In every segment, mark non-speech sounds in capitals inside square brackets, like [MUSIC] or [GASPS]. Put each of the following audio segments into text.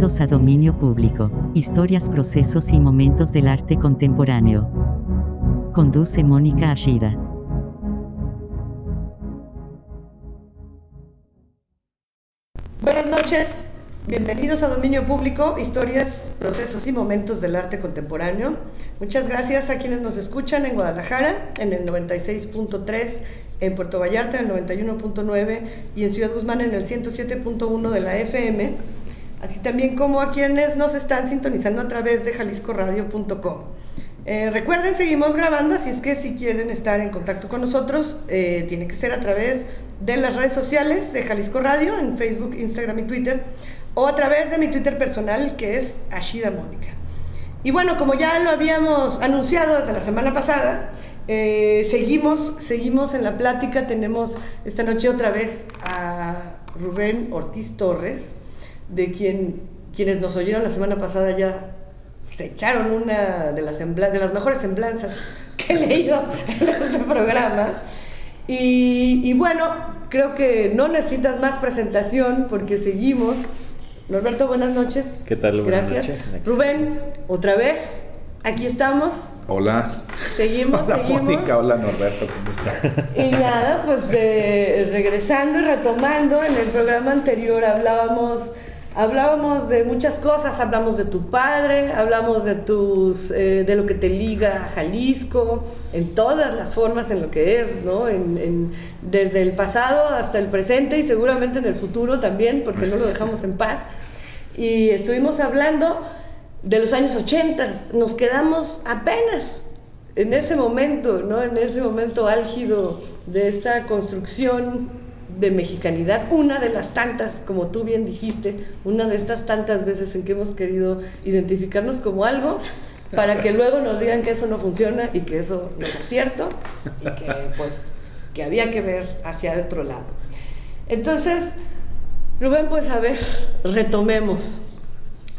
Bienvenidos a Dominio Público, historias, procesos y momentos del arte contemporáneo. Conduce Mónica Ashida. Buenas noches, bienvenidos a Dominio Público, historias, procesos y momentos del arte contemporáneo. Muchas gracias a quienes nos escuchan en Guadalajara, en el 96.3, en Puerto Vallarta en el 91.9 y en Ciudad Guzmán en el 107.1 de la FM, así también como a quienes nos están sintonizando a través de jaliscoradio.com. Eh, recuerden, seguimos grabando, así es que si quieren estar en contacto con nosotros, eh, tiene que ser a través de las redes sociales de Jalisco Radio, en Facebook, Instagram y Twitter, o a través de mi Twitter personal, que es Ashida Mónica. Y bueno, como ya lo habíamos anunciado desde la semana pasada, eh, seguimos, seguimos en la plática, tenemos esta noche otra vez a Rubén Ortiz Torres, de quien quienes nos oyeron la semana pasada ya se echaron una de las, de las mejores semblanzas que he leído en este programa. Y, y, bueno, creo que no necesitas más presentación porque seguimos. Norberto, buenas noches. ¿Qué tal? Buenas Gracias. Noches. Rubén, otra vez. Aquí estamos. Hola. Seguimos, hola, seguimos. Mónica, hola Norberto, ¿cómo está? Y nada, pues de, regresando y retomando, en el programa anterior hablábamos, hablábamos de muchas cosas, hablamos de tu padre, hablamos de tus, eh, de lo que te liga a Jalisco, en todas las formas en lo que es, ¿no? En, en, desde el pasado hasta el presente y seguramente en el futuro también, porque no lo dejamos en paz. Y estuvimos hablando de los años 80, nos quedamos apenas en ese momento, ¿no? en ese momento álgido de esta construcción de mexicanidad, una de las tantas, como tú bien dijiste, una de estas tantas veces en que hemos querido identificarnos como algo, para que luego nos digan que eso no funciona y que eso no es cierto, y que pues que había que ver hacia otro lado. Entonces, Rubén, pues a ver, retomemos.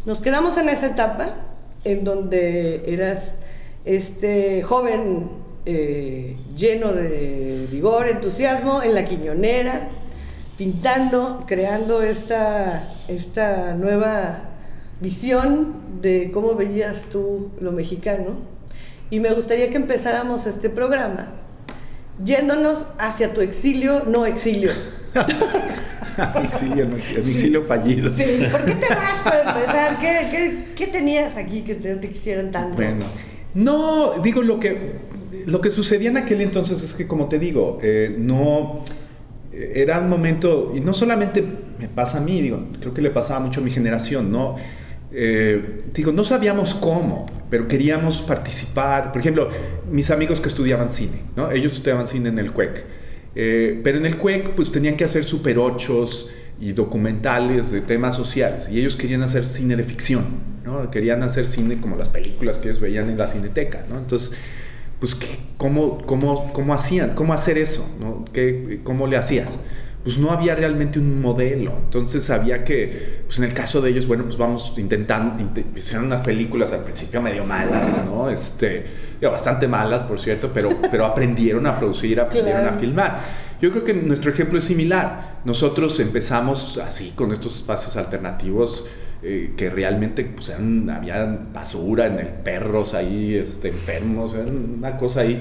Nos quedamos en esa etapa en donde eras este joven eh, lleno de vigor, entusiasmo, en la quiñonera, pintando, creando esta, esta nueva visión de cómo veías tú lo mexicano. Y me gustaría que empezáramos este programa yéndonos hacia tu exilio, no exilio. [LAUGHS] exilio, no, exilio fallido. Sí, ¿por qué te vas para empezar? ¿Qué, qué, qué tenías aquí que te, te, quisieran tanto? Bueno, no, digo, lo que, lo que sucedía en aquel entonces es que, como te digo, eh, no era un momento, y no solamente me pasa a mí, digo, creo que le pasaba mucho a mi generación, ¿no? Eh, digo, no sabíamos cómo, pero queríamos participar. Por ejemplo, mis amigos que estudiaban cine, ¿no? Ellos estudiaban cine en el CUEC. Eh, pero en el CUEC pues tenían que hacer super ochos y documentales de temas sociales y ellos querían hacer cine de ficción, ¿no? Querían hacer cine como las películas que ellos veían en la cineteca, ¿no? Entonces, pues, ¿cómo, cómo, cómo hacían? ¿Cómo hacer eso? ¿no? ¿Qué, ¿Cómo le hacías? pues no había realmente un modelo. Entonces había que, pues en el caso de ellos, bueno, pues vamos intentando, hicieron unas películas al principio medio malas, ¿no? Este, bastante malas, por cierto, pero, [LAUGHS] pero aprendieron a producir, aprendieron a filmar. Yo creo que nuestro ejemplo es similar. Nosotros empezamos así, con estos espacios alternativos. Eh, que realmente pues eran, había basura en el perros ahí este, enfermos, una cosa ahí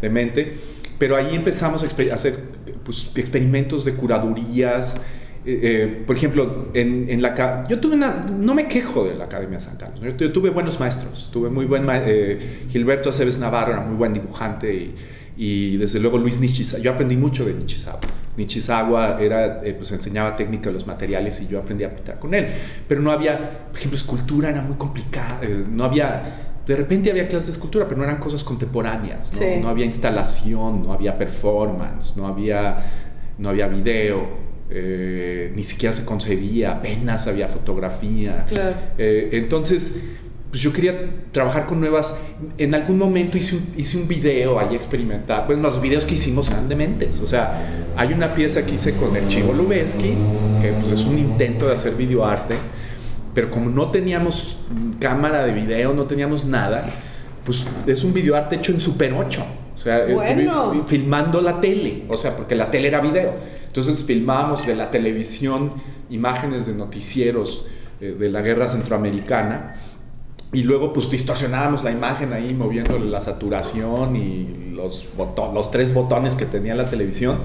de mente pero ahí empezamos a hacer pues, experimentos de curadurías. Eh, eh, por ejemplo, en, en, la yo tuve una, no me quejo de la Academia San Carlos, yo, tuve buenos maestros, tuve muy buen eh, Gilberto Aceves Navarro era muy buen dibujante y, y desde luego Luis Nishizawa, yo aprendí mucho de Nishizawa. Nishizawa era, pues enseñaba técnica de los materiales y yo aprendí a pintar con él, pero no había, por ejemplo, escultura era muy complicada, no había de repente había clases de escultura, pero no eran cosas contemporáneas, ¿no? no había instalación, no había performance, no había, no había video, eh, ni siquiera se concebía, apenas había fotografía. Eh, entonces, pues yo quería trabajar con nuevas. En algún momento hice un, hice un video ahí experimentar. Pues los videos que hicimos eran dementes. O sea, hay una pieza que hice con el Chivo Lubeski, que pues, es un intento de hacer videoarte pero como no teníamos cámara de video, no teníamos nada, pues es un videoarte hecho en Super 8. O sea, bueno. filmando la tele, o sea, porque la tele era video. Entonces filmábamos de la televisión imágenes de noticieros eh, de la guerra centroamericana. Y luego pues distorsionábamos la imagen ahí moviéndole la saturación y los, los tres botones que tenía la televisión.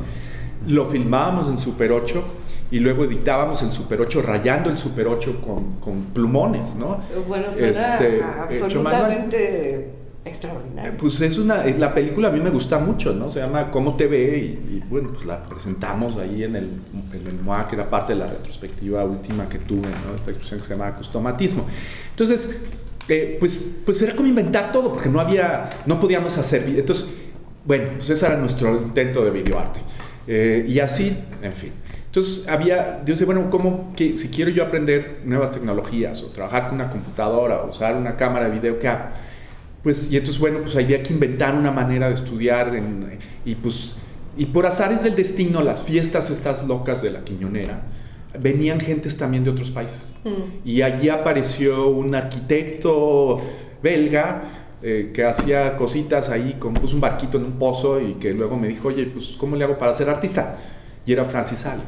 Lo filmábamos en Super 8 y luego editábamos en Super 8 rayando el Super 8 con, con plumones, ¿no? Bueno, suena Este, absolutamente extraordinario. Eh, Pues es una, eh, la película a mí me gusta mucho, ¿no? Se llama Cómo te ve y, y, bueno, pues la presentamos ahí en el, en el MOA, que era parte de la retrospectiva última que tuve, ¿no? Esta exposición que se llama Customatismo. Entonces, eh, pues, pues era como inventar todo, porque no había, no podíamos hacer, entonces, bueno, pues ese era nuestro intento de videoarte. Eh, y así, en fin. Entonces había, yo decía, bueno, ¿cómo que si quiero yo aprender nuevas tecnologías o trabajar con una computadora o usar una cámara de video, ¿qué hago? Pues, y entonces, bueno, pues había que inventar una manera de estudiar en- y pues, y por azares del destino, las fiestas estas locas de la Quiñonera, venían gentes también de otros países. Mm. Y allí apareció un arquitecto belga eh, que hacía cositas ahí, con, puso un barquito en un pozo y que luego me dijo, oye, pues, ¿cómo le hago para ser artista? Y era Francis Sales.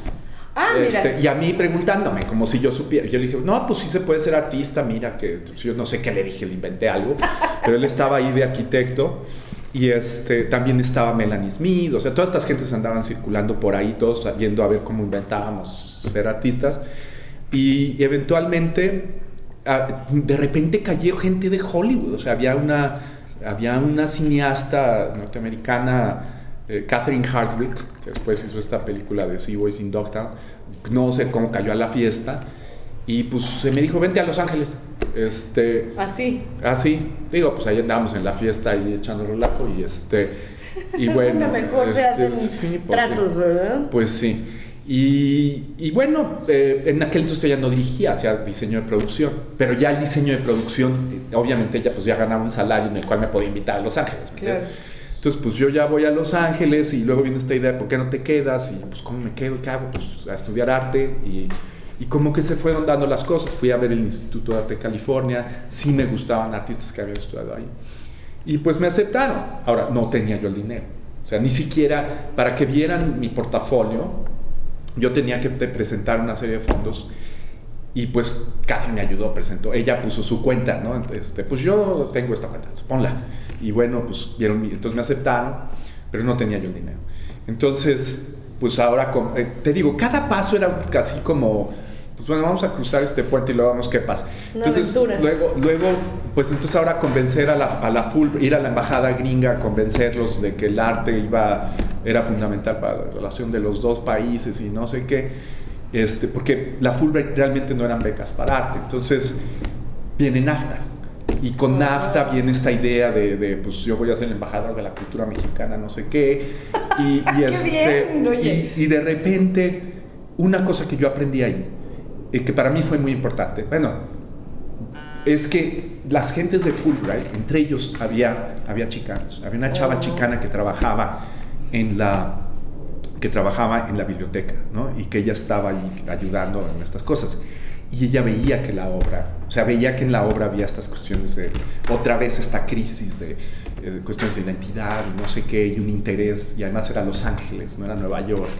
Ah, mira. Este, y a mí preguntándome, como si yo supiera. Yo le dije, no, pues sí se puede ser artista, mira, que pues, yo no sé qué le dije, le inventé algo. pero él estaba ahí de arquitecto. Y este, también estaba Melanie Smith, o sea, todas estas gentes andaban circulando por ahí, todos viendo a ver cómo inventábamos ser artistas. Y eventualmente, ah, de repente cayó gente de Hollywood, o sea, había una, había una cineasta norteamericana, eh, Catherine Hardwick, que después hizo esta película de Sea Boys in Dogtown, no sé cómo cayó a la fiesta, y pues se me dijo, vente a Los Ángeles. Este, Así. así, digo, pues ahí andábamos en la fiesta ahí echando relajo y este, y bueno. mejor se este, hacen sí, pues, tratos, sí. ¿verdad? Pues sí. Y, y bueno, eh, en aquel entonces ella no dirigía hacia diseño de producción, pero ya el diseño de producción, eh, obviamente ella pues ya ganaba un salario en el cual me podía invitar a Los Ángeles. Entonces pues yo ya voy a Los Ángeles y luego viene esta idea, de ¿por qué no te quedas? Y pues ¿cómo me quedo? ¿Qué hago? Pues a estudiar arte y, y como que se fueron dando las cosas. Fui a ver el Instituto de Arte de California, sí me gustaban artistas que habían estudiado ahí. Y pues me aceptaron. Ahora, no tenía yo el dinero. O sea, ni siquiera para que vieran mi portafolio, yo tenía que presentar una serie de fondos. Y pues Catherine me ayudó, presentó. Ella puso su cuenta, ¿no? Este, pues yo tengo esta cuenta, ponla. Y bueno, pues vieron. Entonces me aceptaron, pero no tenía yo el dinero. Entonces, pues ahora, eh, te digo, cada paso era casi como. Pues bueno, vamos a cruzar este puente y luego vemos qué pasa. Una Entonces, aventura. luego, luego, pues entonces ahora convencer a la, a la full, ir a la embajada gringa, convencerlos de que el arte iba, era fundamental para la relación de los dos países y no sé qué, este, porque la Fulbright realmente no eran becas para arte, entonces viene NAFTA. Y con NAFTA viene esta idea de, de, pues yo voy a ser el embajador de la cultura mexicana, no sé qué. Y, y, [LAUGHS] ¡Qué este, bien! Y- y de repente, una cosa que yo aprendí ahí, y que para mí fue muy importante, bueno, es que las gentes de Fulbright, entre ellos había, había chicanos, había una chava Oh. chicana que trabajaba en la que trabajaba en la biblioteca, ¿no? Y que ella estaba ahí ayudando en estas cosas. Y ella veía que la obra, o sea, veía que en la obra había estas cuestiones de, otra vez esta crisis de, eh, cuestiones de identidad, no sé qué, y un interés, y además era Los Ángeles, no era Nueva York.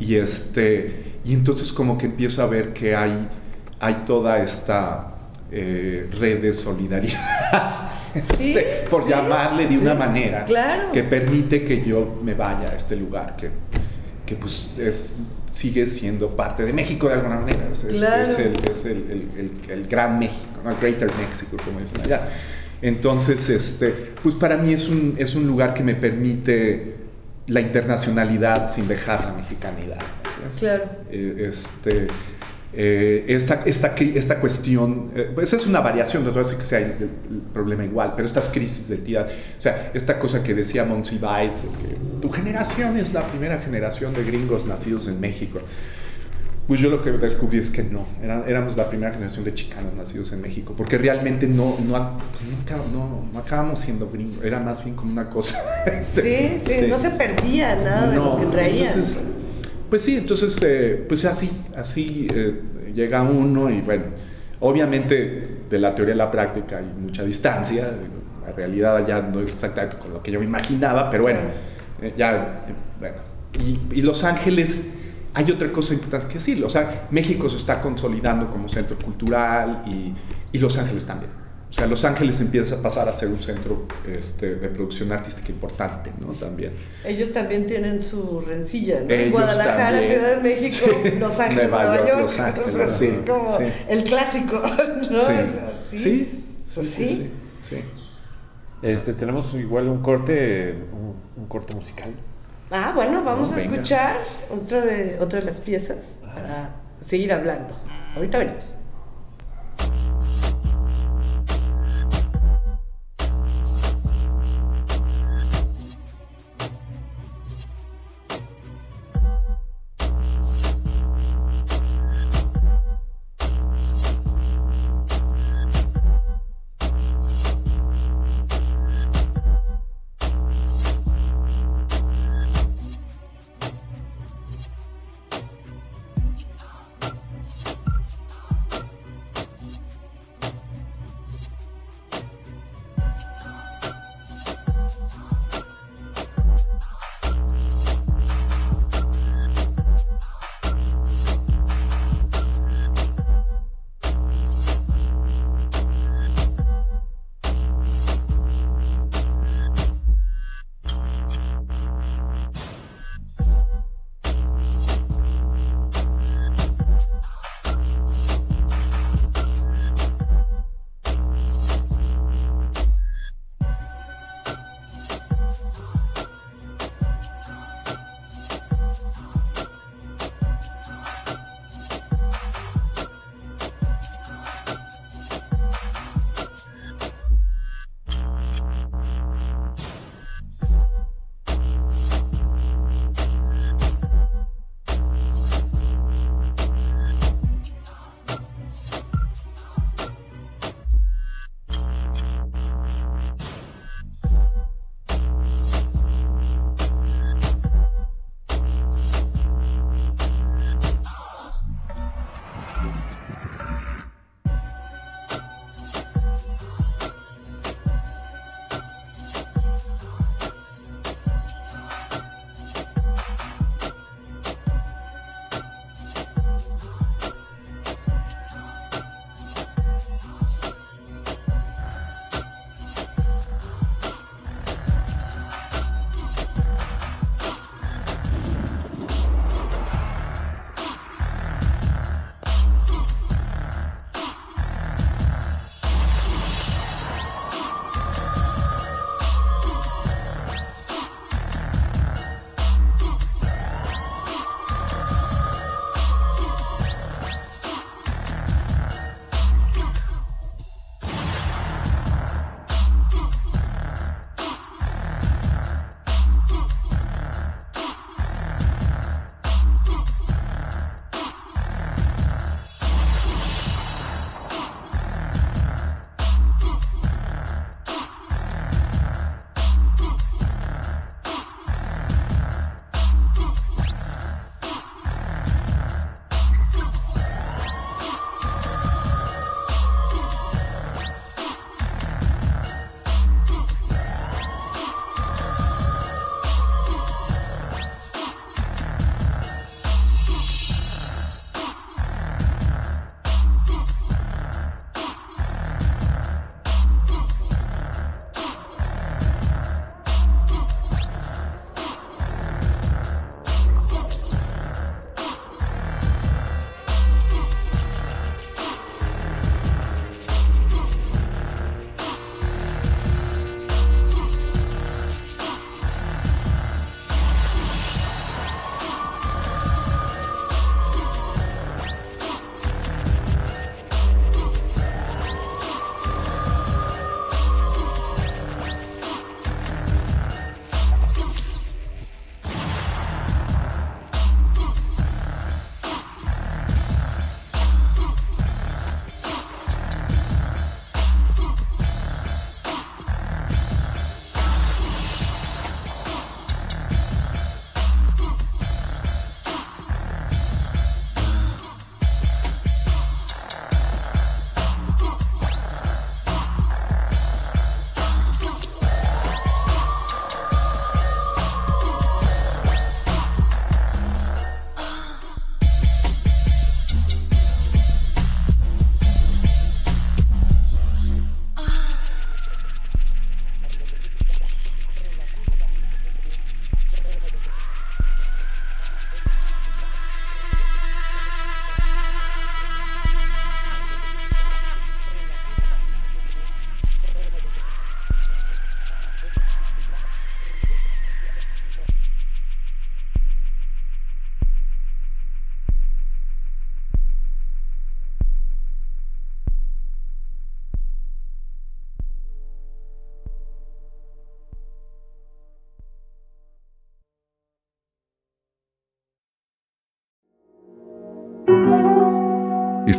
Y, este, y entonces como que empiezo a ver que hay, hay toda esta eh, red de solidaridad, [LAUGHS] Sí, este, por sí, llamarle de una sí, manera, claro. que permite que yo me vaya a este lugar que, que pues es, sigue siendo parte de México de alguna manera. Es, es- Claro. es el, es el, el- el- el gran México, ¿no? el Greater México, como dicen allá. Entonces, este, pues para mí es un, es un lugar que me permite la internacionalidad sin dejar la mexicanidad. Claro. Eh, este, eh, esta, esta, esta cuestión, eh, pues es una variación, no te voy a decir que sea el, el problema igual, pero estas crisis de identidad, o sea, esta cosa que decía Monsiváis, de que tu generación es la primera generación de gringos nacidos en México. Pues yo lo que descubrí es que no, era- éramos la primera generación de chicanos nacidos en México, porque realmente no, no, pues no, no, acabamos siendo gringos, era más bien como una cosa. [LAUGHS] este, Sí, sí, no se perdía nada de lo que traían. entonces, pues sí, entonces, eh, pues así, así eh, llega uno y bueno, obviamente de la teoría a la práctica hay mucha distancia, la realidad ya no es exactamente con lo que yo me imaginaba, pero bueno, eh, ya, eh, bueno. Y, y Los Ángeles, hay otra cosa importante que decir. O sea, México se está consolidando como centro cultural y, y Los Ángeles también. O sea, Los Ángeles empieza a pasar a ser un centro este, de producción artística importante, ¿no? También. Ellos también tienen su rencilla, ¿no? Guadalajara, Ciudad de México, Los Ángeles, Nueva, York. Los Ángeles, sí, es como el clásico, [LAUGHS] ¿no? Sí, sí, sí, sí, sí, Este, tenemos igual un corte, un, corte musical. Ah, bueno, vamos a escuchar otra de, otra de las piezas para seguir hablando. Ahorita venimos.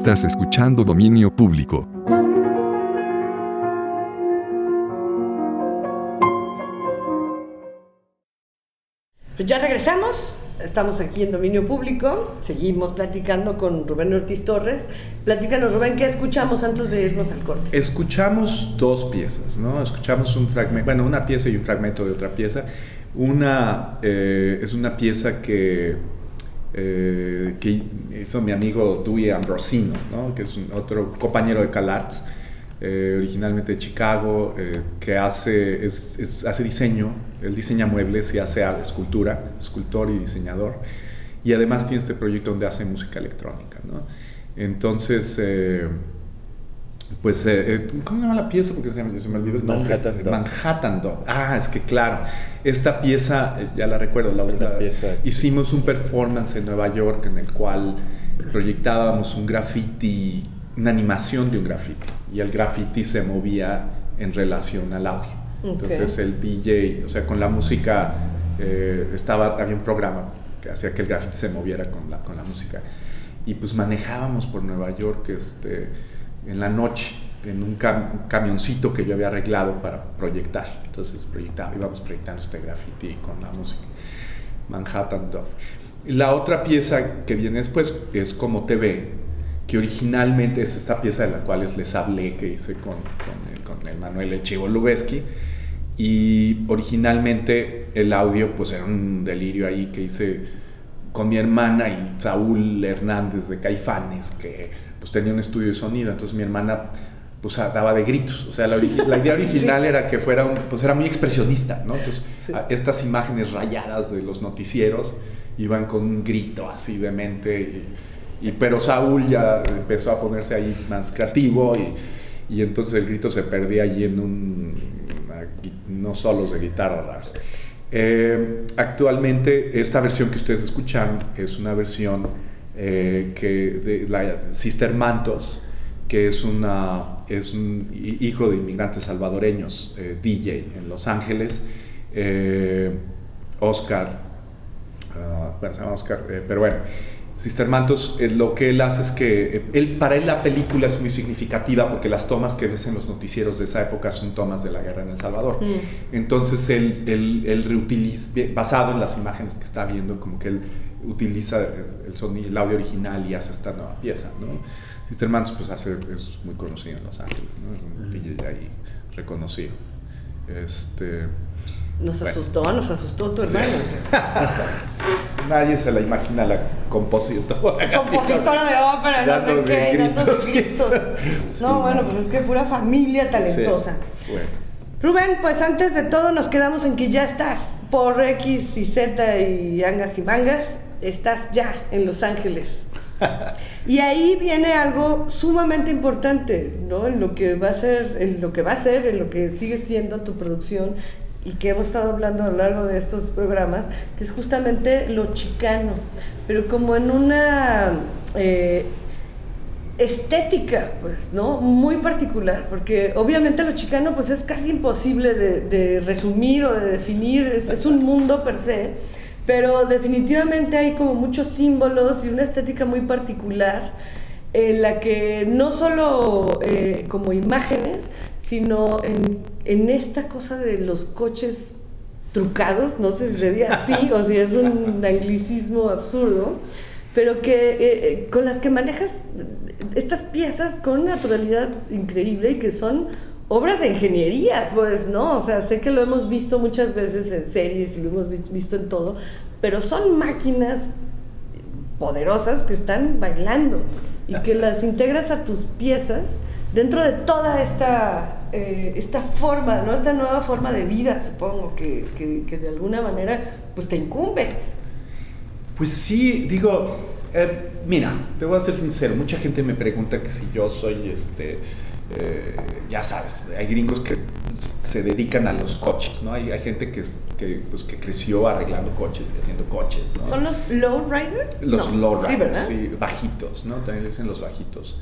Estás escuchando Dominio Público. Pues ya regresamos, estamos aquí en Dominio Público, seguimos platicando con Rubén Ortiz Torres. Platícanos, Rubén, ¿qué escuchamos antes de irnos al corte? Escuchamos dos piezas, ¿no? Escuchamos un fragmento, bueno, una pieza y un fragmento de otra pieza. Una eh, es una pieza que, eh, que hizo mi amigo Dewey Ambrosino, ¿no? que es un, otro compañero de CalArts, eh, originalmente de Chicago, eh, que hace, es, es- hace diseño, él diseña muebles y hace escultura, escultor y diseñador, y además tiene este proyecto donde hace música electrónica. ¿no? Entonces, eh, pues, eh, eh, ¿cómo se llama la pieza? Porque se me, se me olvidó el nombre. Manhattan Dog. Manhattan Dog. Ah, es que claro, esta pieza, eh, ya la recuerdo, la, Una la- pieza. hicimos un performance en Nueva York en el cual proyectábamos un graffiti, una animación de un graffiti, y el graffiti se movía en relación al audio. Entonces el DJ, o sea, con la música, eh, estaba, había un programa que hacía que el graffiti se moviera con la, con la música. Y pues manejábamos por Nueva York este, en la noche, en un, cam- un camioncito que yo había arreglado para proyectar. Entonces proyectaba, íbamos proyectando este graffiti con la música. Manhattan Dove. La otra pieza que viene después es Como te ve, que originalmente es esta pieza de la cual les hablé que hice con, con, el, con el Manuel El Chivo Lubeski. Y originalmente el audio pues era un delirio ahí que hice con mi hermana y Saúl Hernández de Caifanes, que pues tenía un estudio de sonido, entonces mi hermana pues daba de gritos, o sea, la, idea [LAUGHS] original era que fuera un, pues era muy expresionista, ¿no? Entonces Sí. estas imágenes rayadas de los noticieros iban con un grito así de mente, y, y- pero Saúl ya empezó a ponerse ahí más creativo y, y entonces el grito se perdía allí en un, unos solos de guitarra. Eh, actualmente esta versión que ustedes escuchan es una versión eh, que de la Sister Mantos, que es, un hi- hijo de inmigrantes salvadoreños, eh, DJ en Los Ángeles, Oscar, llama Oscar, pero bueno, Sister Mantos, eh, lo que él hace es que, eh, él, para él la película es muy significativa porque las tomas que ves en los noticieros de esa época son tomas de la guerra en El Salvador. Mm. Entonces él, él, él reutiliza, basado en las imágenes que está viendo, como que él utiliza el, sonido, el audio original y hace esta nueva pieza, ¿no? Sister Mantos pues hace, es muy conocido en Los Ángeles, ¿no? Es un DJ ahí reconocido. Este, Nos Bueno. asustó, nos asustó tu hermano. [LAUGHS] nadie se la imagina la compositora. Compositora de ópera, no sé qué, gritos. gritos. Sí, No, bueno, no. pues es que pura familia talentosa. Sí, bueno. Rubén, pues antes de todo nos quedamos en que ya estás por X y Z y angas y mangas, estás ya en Los Ángeles. [LAUGHS] Y ahí viene algo sumamente importante, ¿no? En lo que va a ser, en lo que va a ser, en lo que sigue siendo tu producción y que hemos estado hablando a lo largo de estos programas, que es justamente lo chicano, pero como en una eh, estética, pues, ¿no? Muy particular, porque obviamente lo chicano, pues, es casi imposible de, de resumir o de definir, es, es un mundo per se, pero definitivamente hay como muchos símbolos y una estética muy particular en la que no solo eh, como imágenes, sino en, en esta cosa de los coches trucados, no sé si sería así [LAUGHS] o si es un anglicismo absurdo, pero que eh, eh, con las que manejas estas piezas con naturalidad increíble y que son obras de ingeniería, pues, ¿no? O sea, sé que lo hemos visto muchas veces en series y lo hemos vi- visto en todo, pero son máquinas poderosas que están bailando y que las integras a tus piezas dentro de toda esta, eh, esta forma, ¿no? Esta nueva forma de vida, supongo, que, que- que de alguna manera pues te incumbe. Pues sí, digo, eh, mira, te voy a ser sincero, mucha gente me pregunta que si yo soy, este, eh, ya sabes, hay gringos que se dedican a los coches, ¿no? Hay, hay gente que, que, pues, que creció arreglando coches y haciendo coches, ¿no? ¿Son los low riders? Los No. low Sí, riders, ¿verdad? sí, bajitos, ¿no? También le dicen los bajitos.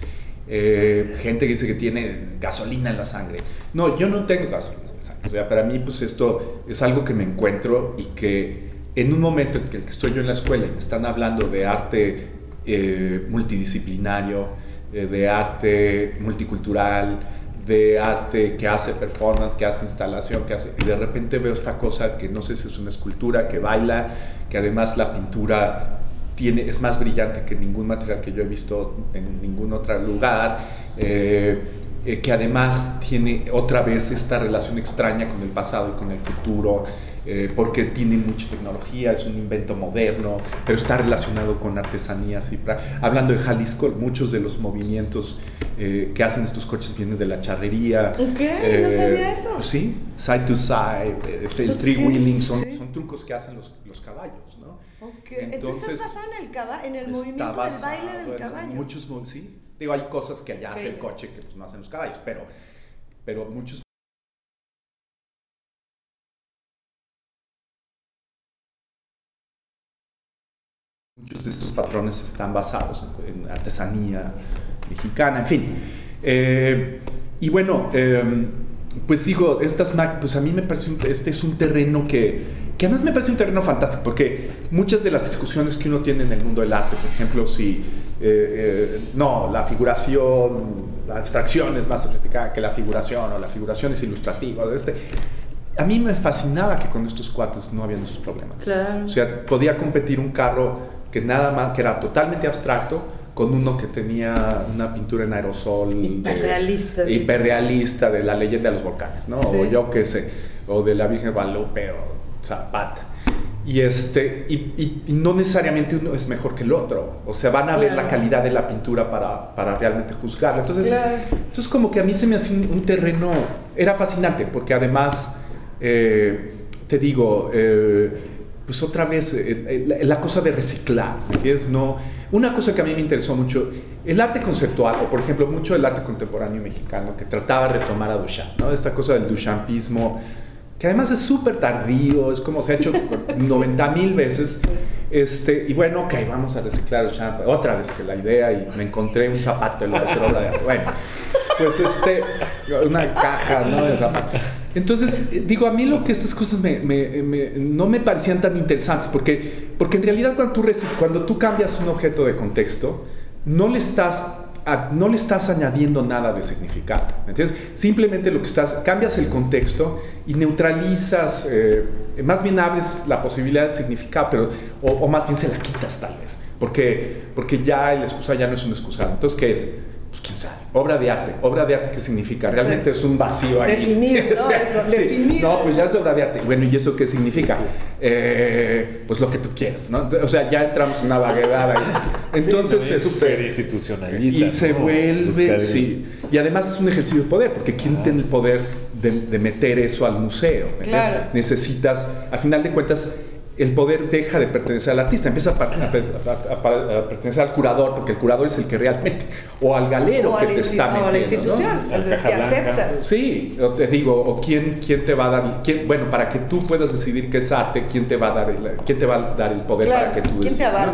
Eh, gente que dice que tiene gasolina en la sangre. No, yo no tengo gasolina en la sangre. O sea, para mí, pues esto es algo que me encuentro y que en un momento en el que estoy yo en la escuela y me están hablando de arte eh, multidisciplinario, eh, de arte multicultural, de arte que hace performance, que hace instalación, que hace... Y de repente veo esta cosa que no sé si es una escultura, que baila, que además la pintura tiene, es más brillante que ningún material que yo he visto en ningún otro lugar. eh, eh, que además tiene otra vez esta relación extraña con el pasado y con el futuro, eh, porque tiene mucha tecnología, es un invento moderno, pero está relacionado con artesanías. Y Hablando de Jalisco, muchos de los movimientos eh, que hacen estos coches vienen de la charrería. ¿Qué? No sabía eso. Sí, side to side, eh, el three wheeling, son, sí. son trucos que hacen los, los caballos, ¿no? Entonces, entonces estás basado en el, caba- en el movimiento del baile del caballo. Muchos, sí. Digo, hay cosas que allá hace Sí. el coche que pues, no hacen los caballos, pero, pero muchos muchos de estos patrones están basados en artesanía mexicana, en fin. Eh, y bueno, eh, pues digo, estas pues a mí me parece, un- este es un terreno que, que además me parece un terreno fantástico, porque muchas de las discusiones que uno tiene en el mundo del arte, por ejemplo, si, eh, eh, no, la figuración, la abstracción es más sofisticada que la figuración, o la figuración es ilustrativa, este, a mí me fascinaba que con estos cuates no habían esos problemas. Claro. O sea, podía competir un carro que nada más, que era totalmente abstracto, con uno que tenía una pintura en aerosol. de- Hiperrealista. hiperrealista de la leyenda de los volcanes, ¿no? Sí. O yo qué sé, o de la Virgen de Guadalupe o Zapata. Y, este, y, y- y no necesariamente uno es mejor que el otro. O sea, van a ver la calidad de la pintura para, para realmente juzgarla. Entonces, Claro. entonces, como que a mí se me hacía un, un terreno, era fascinante, porque además, eh, te digo, eh, pues otra vez, eh, eh, la, la cosa de reciclar, ¿me entiendes? No, una cosa que a mí me interesó mucho, el arte conceptual, o por ejemplo, mucho el arte contemporáneo mexicano, que trataba de retomar a Duchamp, ¿no? Esta cosa del Duchampismo, que además es súper tardío, es como se ha hecho [LAUGHS] 90 mil veces. Este, y bueno, ok, vamos a reciclar Duchamp. Otra vez que la idea, y me encontré un zapato y lo voy a hacer obra de. Bueno, pues este, una caja, ¿no? De. Entonces, digo, a mí lo que estas cosas me, me- me- no me parecían tan interesantes, porque, porque en realidad cuando tú, cuando tú cambias un objeto de contexto, no le estás a- no le estás añadiendo nada de significado. ¿me entiendes? Simplemente lo que estás, cambias el contexto y neutralizas, eh, más bien abres la posibilidad de significado, pero, o, o más bien se la quitas tal vez, porque, porque ya el excusado ya no es un excusado. Entonces, ¿qué es? Pues quién sabe. Obra de arte. Obra de arte, ¿qué significa? Realmente es un vacío ahí. Definir, ¿no? [LAUGHS] O sea, Eso, sí. definir. No, pues ya es obra de arte. Bueno, ¿y eso qué significa? Eh, pues lo que tú quieres, ¿no? O sea, ya entramos en una vaguedad ahí. [LAUGHS] Entonces Sí, es súper súper institucionalista. y se ¿no? vuelve, sí. Y además es un ejercicio de poder, porque ¿quién tiene el poder de, de meter eso al museo? Claro. Necesitas, a final de cuentas, el poder deja de pertenecer al artista, empieza a, par- a per- a- a- a pertenecer al curador, porque el curador es el que realmente, o al galero o que te está o a la metiendo, ¿no? institución, el que blanca. acepta. Sí, o te digo, o quién, quién te va a dar, quién, bueno, para que tú puedas decidir qué es arte, quién te va a dar el, quién te va a dar el poder Claro, para que tú ¿quién te decidas,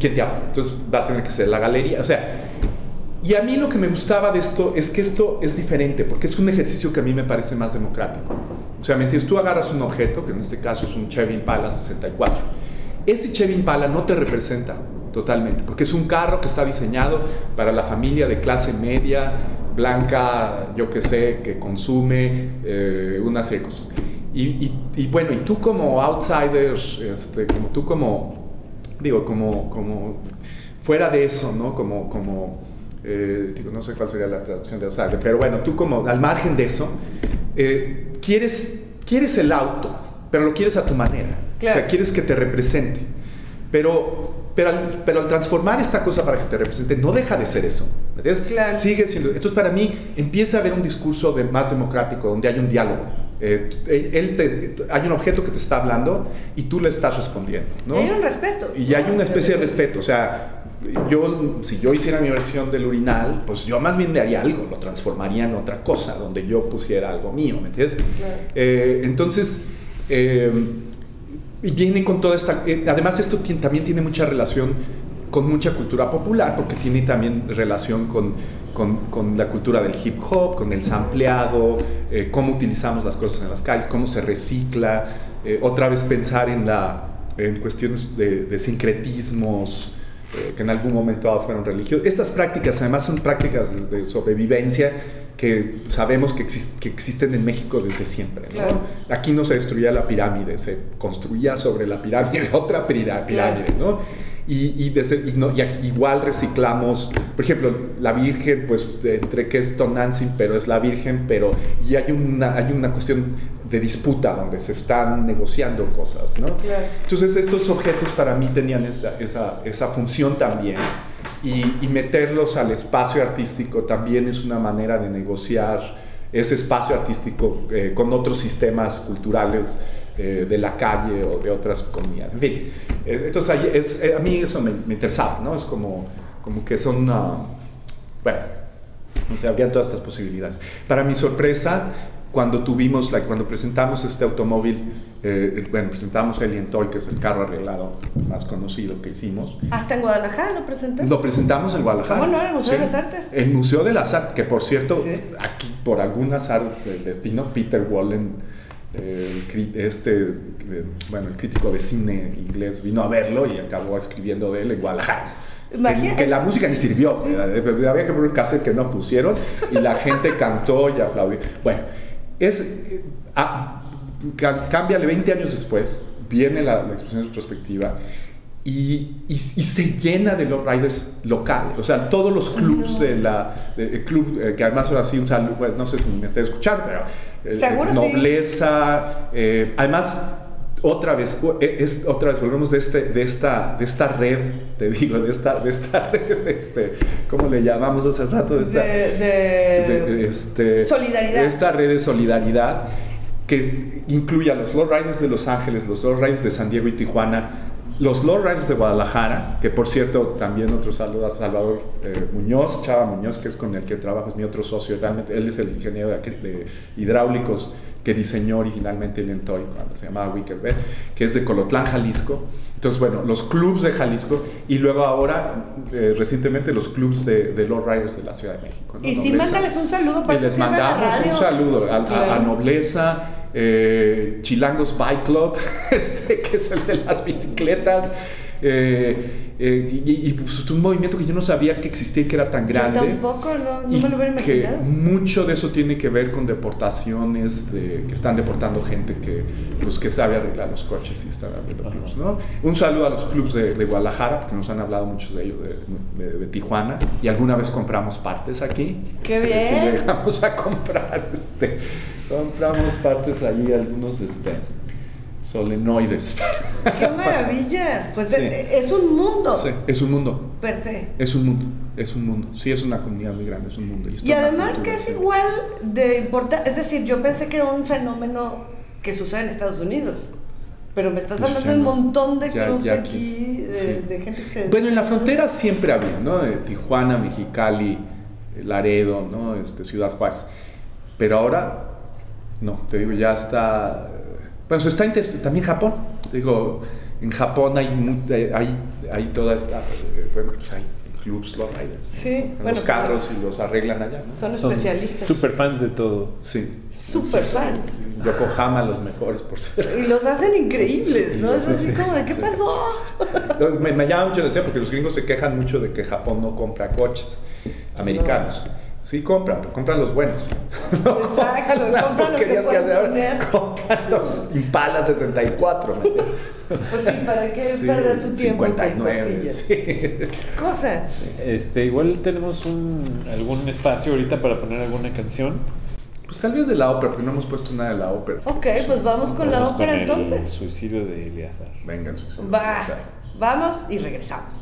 ¿Quién te avala? Entonces va a tener que ser la galería, o sea, y a mí lo que me gustaba de esto es que esto es diferente, porque es un ejercicio que a mí me parece más democrático. O sea, ¿me entiendes? Tú agarras un objeto, que en este caso es un Chevy Impala 64, ese Chevy Impala no te representa totalmente, porque es un carro que está diseñado para la familia de clase media, blanca, yo que sé, que consume eh, una serie de cosas. Y, y- y bueno, y tú como outsider, este, como tú como, digo, como, como fuera de eso, ¿no? Como, como eh, digo, no sé cuál sería la traducción de outsider, pero bueno, tú como al margen de eso, eh, quieres, quieres el auto, pero lo quieres a tu manera. Claro. O sea, quieres que te represente. Pero, pero, al, pero al transformar esta cosa para que te represente, no deja de ser eso. ¿me entiendes? Claro. Sigue siendo. Entonces, para mí, empieza a haber un discurso de, más democrático, donde hay un diálogo. Eh, él- te- hay un objeto que te está hablando y tú le estás respondiendo. ¿no? Y hay un respeto. Y hay una especie de respeto, o sea, yo, si yo hiciera mi versión del urinal, pues yo más bien le haría algo, lo transformaría en otra cosa, donde yo pusiera algo mío, ¿me entiendes? Claro. Eh, entonces, eh, y viene con toda esta, eh, además esto también tiene mucha relación con mucha cultura popular, porque tiene también relación con, con, con la cultura del hip hop, con el sampleado, eh, cómo utilizamos las cosas en las calles, cómo se recicla, eh, otra vez pensar en, la, en cuestiones de, de sincretismos, eh, que en algún momento dado fueron religiosas. Estas prácticas además son prácticas de, de sobrevivencia que sabemos que, exis- que existen en México desde siempre. ¿no? Claro. Aquí no se destruía la pirámide, se construía sobre la pirámide [LAUGHS] otra pirámide. ¿no? Y, y desde- y no- y aquí igual reciclamos, por ejemplo, la Virgen, pues entre que es Tonantzin, pero es la Virgen, pero y hay una, hay una cuestión de disputa donde se están negociando cosas, ¿no? Claro. Entonces estos objetos para mí tenían esa, esa, esa función también y, y meterlos al espacio artístico también es una manera de negociar ese espacio artístico eh, con otros sistemas culturales eh, de la calle o de otras comunidades. En fin, eh, entonces es- eh, a mí eso me, me interesaba, ¿no? Es como, como que son, ah, bueno, o sea, había todas estas posibilidades. Para mi sorpresa, cuando tuvimos, la, cuando presentamos este automóvil, eh, bueno, presentamos el Lientoy, que es el carro arreglado más conocido que hicimos. Hasta en Guadalajara lo presentaste. Lo presentamos en Guadalajara. ¿Cómo no? En el Museo de las Artes. El Museo de las Artes, que por cierto, Sí. aquí por algún azar del destino, Peter Wallen, eh, este, eh, bueno, el crítico de cine inglés, vino a verlo y acabó escribiendo de él en Guadalajara. Que, que la música ni sirvió, eh, había que poner un cassette que no pusieron y la gente cantó y aplaudió. Bueno, es, eh, ah, ca- cámbiale 20 años después, viene la, la exposición retrospectiva y, y- y se llena de los riders locales, o sea, todos los clubs de la, de- el club, eh, que además ahora sí un saludo, bueno, no sé si me está escuchando, pero eh, Seguro sí. nobleza, eh, además otra vez, eh, es, otra vez volvemos de, este, de, esta, de esta red, te digo, de esta, de esta [LAUGHS] red, este, ¿cómo le llamamos hace rato? De esta, De, de- este, Solidaridad. Esta red de solidaridad que incluye a los Lowriders de Los Ángeles, los Lowriders de San Diego y Tijuana, los Lowriders de Guadalajara, que por cierto también otro saludo a Salvador eh, Muñoz, Chava Muñoz, que es con el que trabajo, es mi otro socio, realmente él es el ingeniero de hidráulicos que diseñó originalmente el Entoy cuando se llamaba Wickerbed, que es de Colotlán, Jalisco. Entonces, bueno, los clubs de Jalisco y luego ahora, eh, recientemente, los clubs de, de Lowriders de la Ciudad de México. Y sí, Nobleza. mándales un saludo para Y les la mandamos un saludo a, a- Claro. a Nobleza, eh, Chilangos Bike Club, [LAUGHS] este, que es el de las bicicletas. Eh, eh, y, y, pues, es un movimiento que yo no sabía que existía y que era tan grande. Yo tampoco, no, no y me lo hubiera que imaginado. mucho de eso tiene que ver con deportaciones, de- que están deportando gente que, pues, que sabe arreglar los coches y están abriendo Ajá. clubs, ¿no? Un saludo a los clubs de, de Guadalajara, porque nos han hablado muchos de ellos de, de- de Tijuana, y alguna vez compramos partes aquí. ¡Qué Sí, sí, bien! llegamos a comprar, este, compramos partes ahí, algunos este, solenoides. ¡Qué maravilla! Pues Sí. es un mundo, Sí, es un mundo, per se. es un mundo, es un mundo. Sí, es una comunidad muy grande, es un mundo. Y además que es igual de importante, es decir, yo pensé que era un fenómeno que sucede en Estados Unidos, pero me estás hablando de un montón de clubs ya aquí, aquí, de, sí. de gente que se... Bueno, en la frontera siempre había, ¿no? Eh, Tijuana, Mexicali, eh, Laredo, ¿no? Este, Ciudad Juárez. Pero ahora, no, te digo, ya está. Bueno, eso está interes- también Japón. Digo, en Japón hay, hay, hay toda esta. eh, Bueno, pues hay clubs los riders. ¿no? Sí, bueno, los carros y los arreglan allá, ¿no? Son Son especialistas. super fans de todo. Sí. Super fans. Yokohama, los mejores, por cierto. Y los hacen increíbles, Sí, ¿no? Es sí, así sí. como de, ¿qué Sí. pasó? Entonces, me, me llama mucho la atención porque los gringos se quejan mucho de que Japón no compra coches americanos. Sí, compran, pero compran los buenos. [LAUGHS] No Exacto, las compran los que porquerías pueden hace ahora. poner. Compran los Impala 64. ¿me entiendes? Pues sí, ¿para qué Sí, perder su tiempo con 59, cosillas? sí. ¿Qué cosa? Este, igual tenemos un, algún espacio ahorita para poner alguna canción. Pues tal vez de la ópera, porque no hemos puesto nada de la ópera. Ok, pues vamos con la ópera el entonces. suicidio de Eleazar. Vengan, sus Va, vamos y regresamos.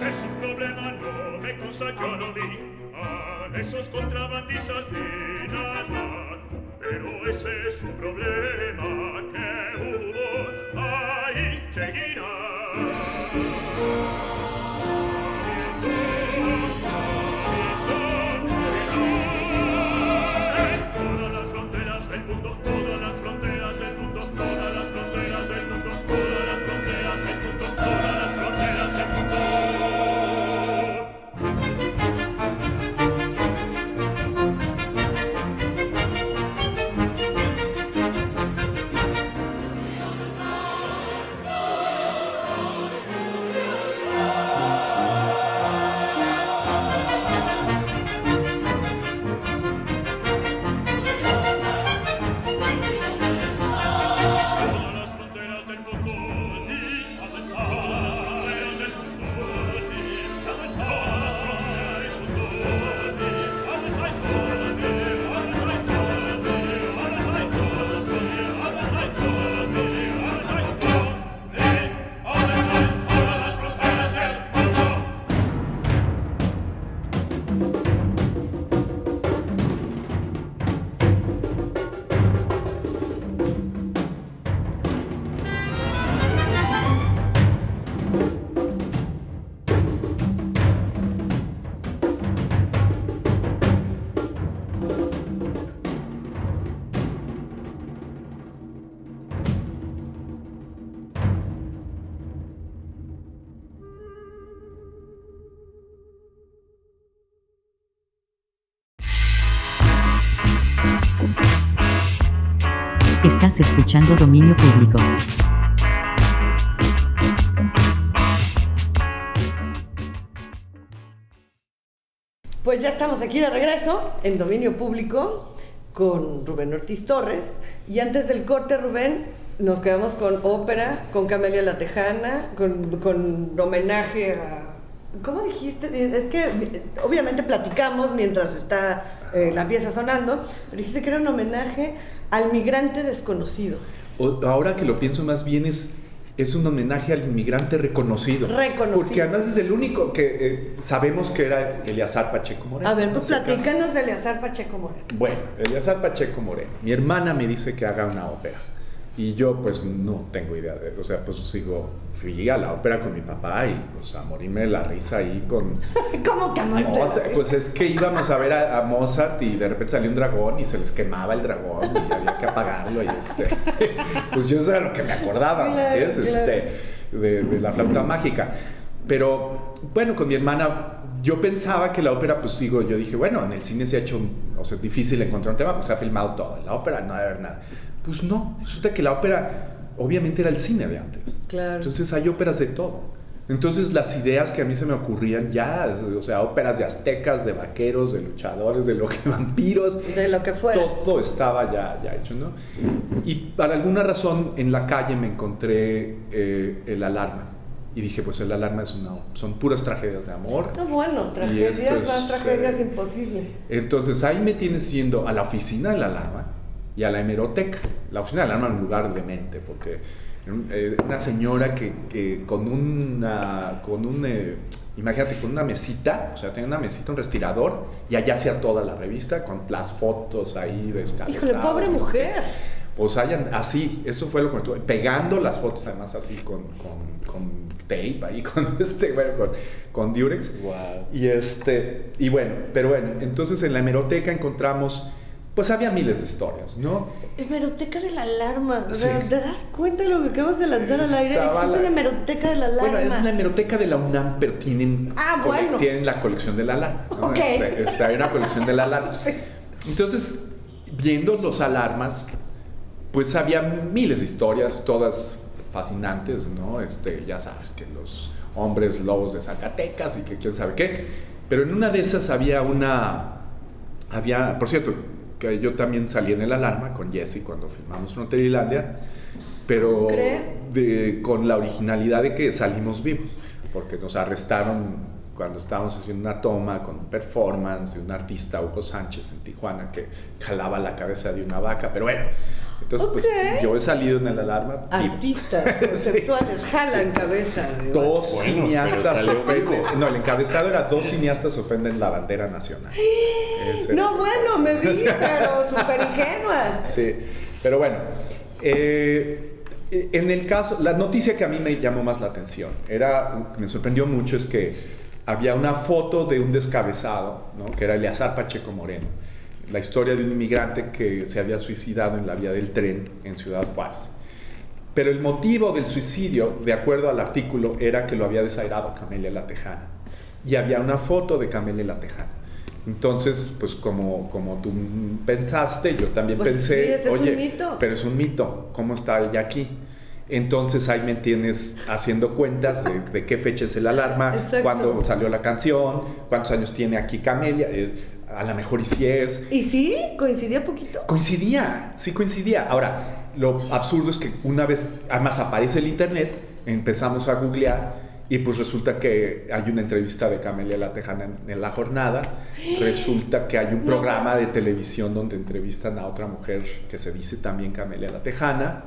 Nessun problema nome con Sagiolovi a esos contrabandistas di Natal Pero ese es un problema que hubo ahí, Cheguina Escuchando Dominio Público. Pues ya estamos aquí de regreso en dominio público con Rubén Ortiz Torres. Y antes del corte, Rubén, nos quedamos con ópera, con Camelia la Tejana, con, con homenaje a... ¿Cómo dijiste? Es que obviamente platicamos mientras está eh, la pieza sonando, pero dijiste que era un homenaje al migrante desconocido. O- ahora que lo pienso más bien es, es un homenaje al inmigrante reconocido. Reconocido. Porque además es el único que eh, sabemos que era Eleazar Pacheco Moreno. A ver, pues platícanos de Eleazar Pacheco Moreno. Bueno, Eleazar Pacheco Moreno. Mi hermana me dice que haga una ópera. Y yo pues no tengo idea de O sea, pues sigo, fui a la ópera con mi papá y pues a morirme de la risa ahí con... [LAUGHS] ¿Cómo que amor? Mozart, pues es que íbamos a ver a, a Mozart y de repente salió un dragón y se les quemaba el dragón y había que apagarlo y este... [LAUGHS] Pues yo eso era lo que me acordaba, Claro. Este, de, de la flauta mágica. Pero bueno, con mi hermana yo pensaba que la ópera, pues sigo, yo dije, bueno, en el cine se ha hecho, un- o sea, es difícil encontrar un tema, pues se ha filmado todo. En la ópera no debe haber nada. Pues no, resulta que la ópera obviamente era el cine de antes. Claro. Entonces hay óperas de todo. Entonces las ideas que a mí se me ocurrían ya, o sea, óperas de aztecas, de vaqueros, de luchadores, de lo que [LAUGHS] vampiros, De lo que fuera. todo estaba ya, ya hecho, ¿no? Y por alguna razón en la calle me encontré eh, el alarma. Y dije, pues el alarma es una, son puras tragedias de amor. No, bueno, tragedias es, más tragedias eh, imposibles. Entonces ahí me tienes yendo a la oficina de la alarma y a la hemeroteca. La oficina de la alarma es un lugar demente, porque una señora que, que con una, con un, eh, imagínate, con una mesita, o sea, tenía una mesita, un respirador, y allá hacía toda la revista con las fotos ahí descabezadas. Híjole, pobre mujer. Pues hayan, así, eso fue lo que me tuve, pegando las fotos además así con, con, con tape ahí, [LAUGHS] con este, bueno, con, con Durex. Wow. Y este, y bueno, pero bueno, entonces en la hemeroteca encontramos, pues había miles de historias, ¿no? Hemeroteca de la alarma. O sea, Sí. ¿te das cuenta de lo que acabas de lanzar al aire? Existe la- una hemeroteca de la alarma. Bueno, es la hemeroteca de la UNAM, pero tienen, Ah, bueno. tienen la colección de la alarma. ¿no? Ok. Este, este, hay una colección de la alarma. [LAUGHS] Entonces, viendo los alarmas, pues había miles de historias, todas fascinantes, ¿no? Este, ya sabes, que los hombres lobos de Zacatecas y que quién sabe qué. Pero en una de esas había una, había, por cierto, que yo también salí en el alarma con Jesse cuando filmamos Fronterilandia, pero de- con la originalidad de que salimos vivos, porque nos arrestaron cuando estábamos haciendo una toma con un performance de un artista, Hugo Sánchez, en Tijuana, que jalaba la cabeza de una vaca, pero bueno, entonces pues yo he salido en el alarma. Artistas [LAUGHS] conceptuales jalan cabeza. de Dos Bueno, cineastas ofenden. No, el encabezado era dos cineastas ofenden la bandera nacional. Ese No, bueno, me vi, [LAUGHS] pero súper ingenua. Sí, pero bueno. eh, en el caso, la noticia que a mí me llamó más la atención, era, me sorprendió mucho, es que había una foto de un descabezado, ¿no? que era Eleazar Pacheco Moreno. La historia de un inmigrante que se había suicidado en la vía del tren en Ciudad Juárez. Pero el motivo del suicidio, de acuerdo al artículo, era que lo había desairado Camelia la Tejana. Y había una foto de Camelia la Tejana. Entonces, pues como, como tú pensaste, yo también Pues pensé, sí, ese es un oye, mito". pero es un mito, ¿cómo está ella aquí? Entonces ahí me tienes haciendo cuentas de, de qué fecha es el alarma, Exacto. cuándo salió la canción, cuántos años tiene aquí Camelia, eh, a lo mejor y si es, ¿Y sí? ¿Coincidía poquito? Coincidía, sí coincidía. Ahora, lo absurdo es que una vez, además aparece el internet, empezamos a googlear y pues resulta que hay una entrevista de Camelia La Tejana en, en la jornada. [GASPS] Resulta que hay un programa de televisión donde entrevistan a otra mujer que se dice también Camelia La Tejana.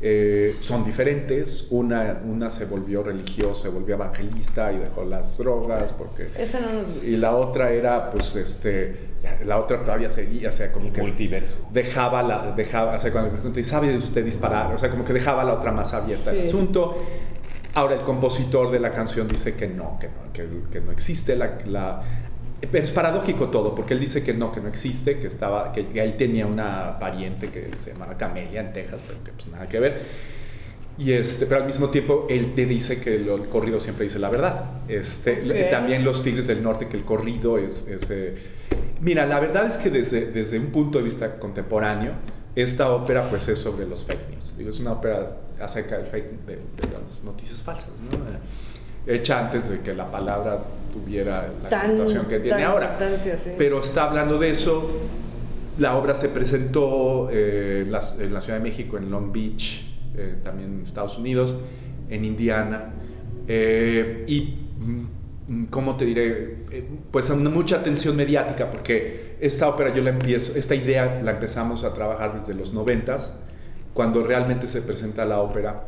Eh, son diferentes. Una, una se volvió religiosa, se volvió evangelista y dejó las drogas porque Esa no nos gusta. y la otra era, pues, este, la otra todavía seguía, o sea, como que Multiverso. dejaba la, dejaba, o sea, cuando me pregunté, ¿sabe usted disparar? O sea, como que dejaba la otra más abierta el Sí. asunto. Ahora el compositor de la canción dice que no, que no, que, que no existe la, es paradójico todo, porque él dice que no, que no existe, que estaba, que, que él tenía una pariente que se llamaba Camelia en Texas, pero que pues nada que ver. Y este, pero al mismo tiempo él te dice que lo- el corrido siempre dice la verdad. Este, le- Ok. También los Tigres del Norte, que el corrido es... es, eh, mira, la verdad es que desde, desde un punto de vista contemporáneo, Esta ópera pues es sobre los fake news. Digo, es una ópera acerca del fake, de, de las noticias falsas, ¿no? Hecha antes de que la palabra tuviera la Tan- connotación que tiene tan ahora. sí. Pero está hablando de eso. La obra se presentó eh, en, la, en la Ciudad de México, en Long Beach, eh, también en Estados Unidos, en Indiana. Eh, y, mm, ¿cómo te diré? Eh, pues mucha atención mediática, porque esta ópera yo la empiezo, esta idea la empezamos a trabajar desde los noventas, cuando realmente se presenta la ópera,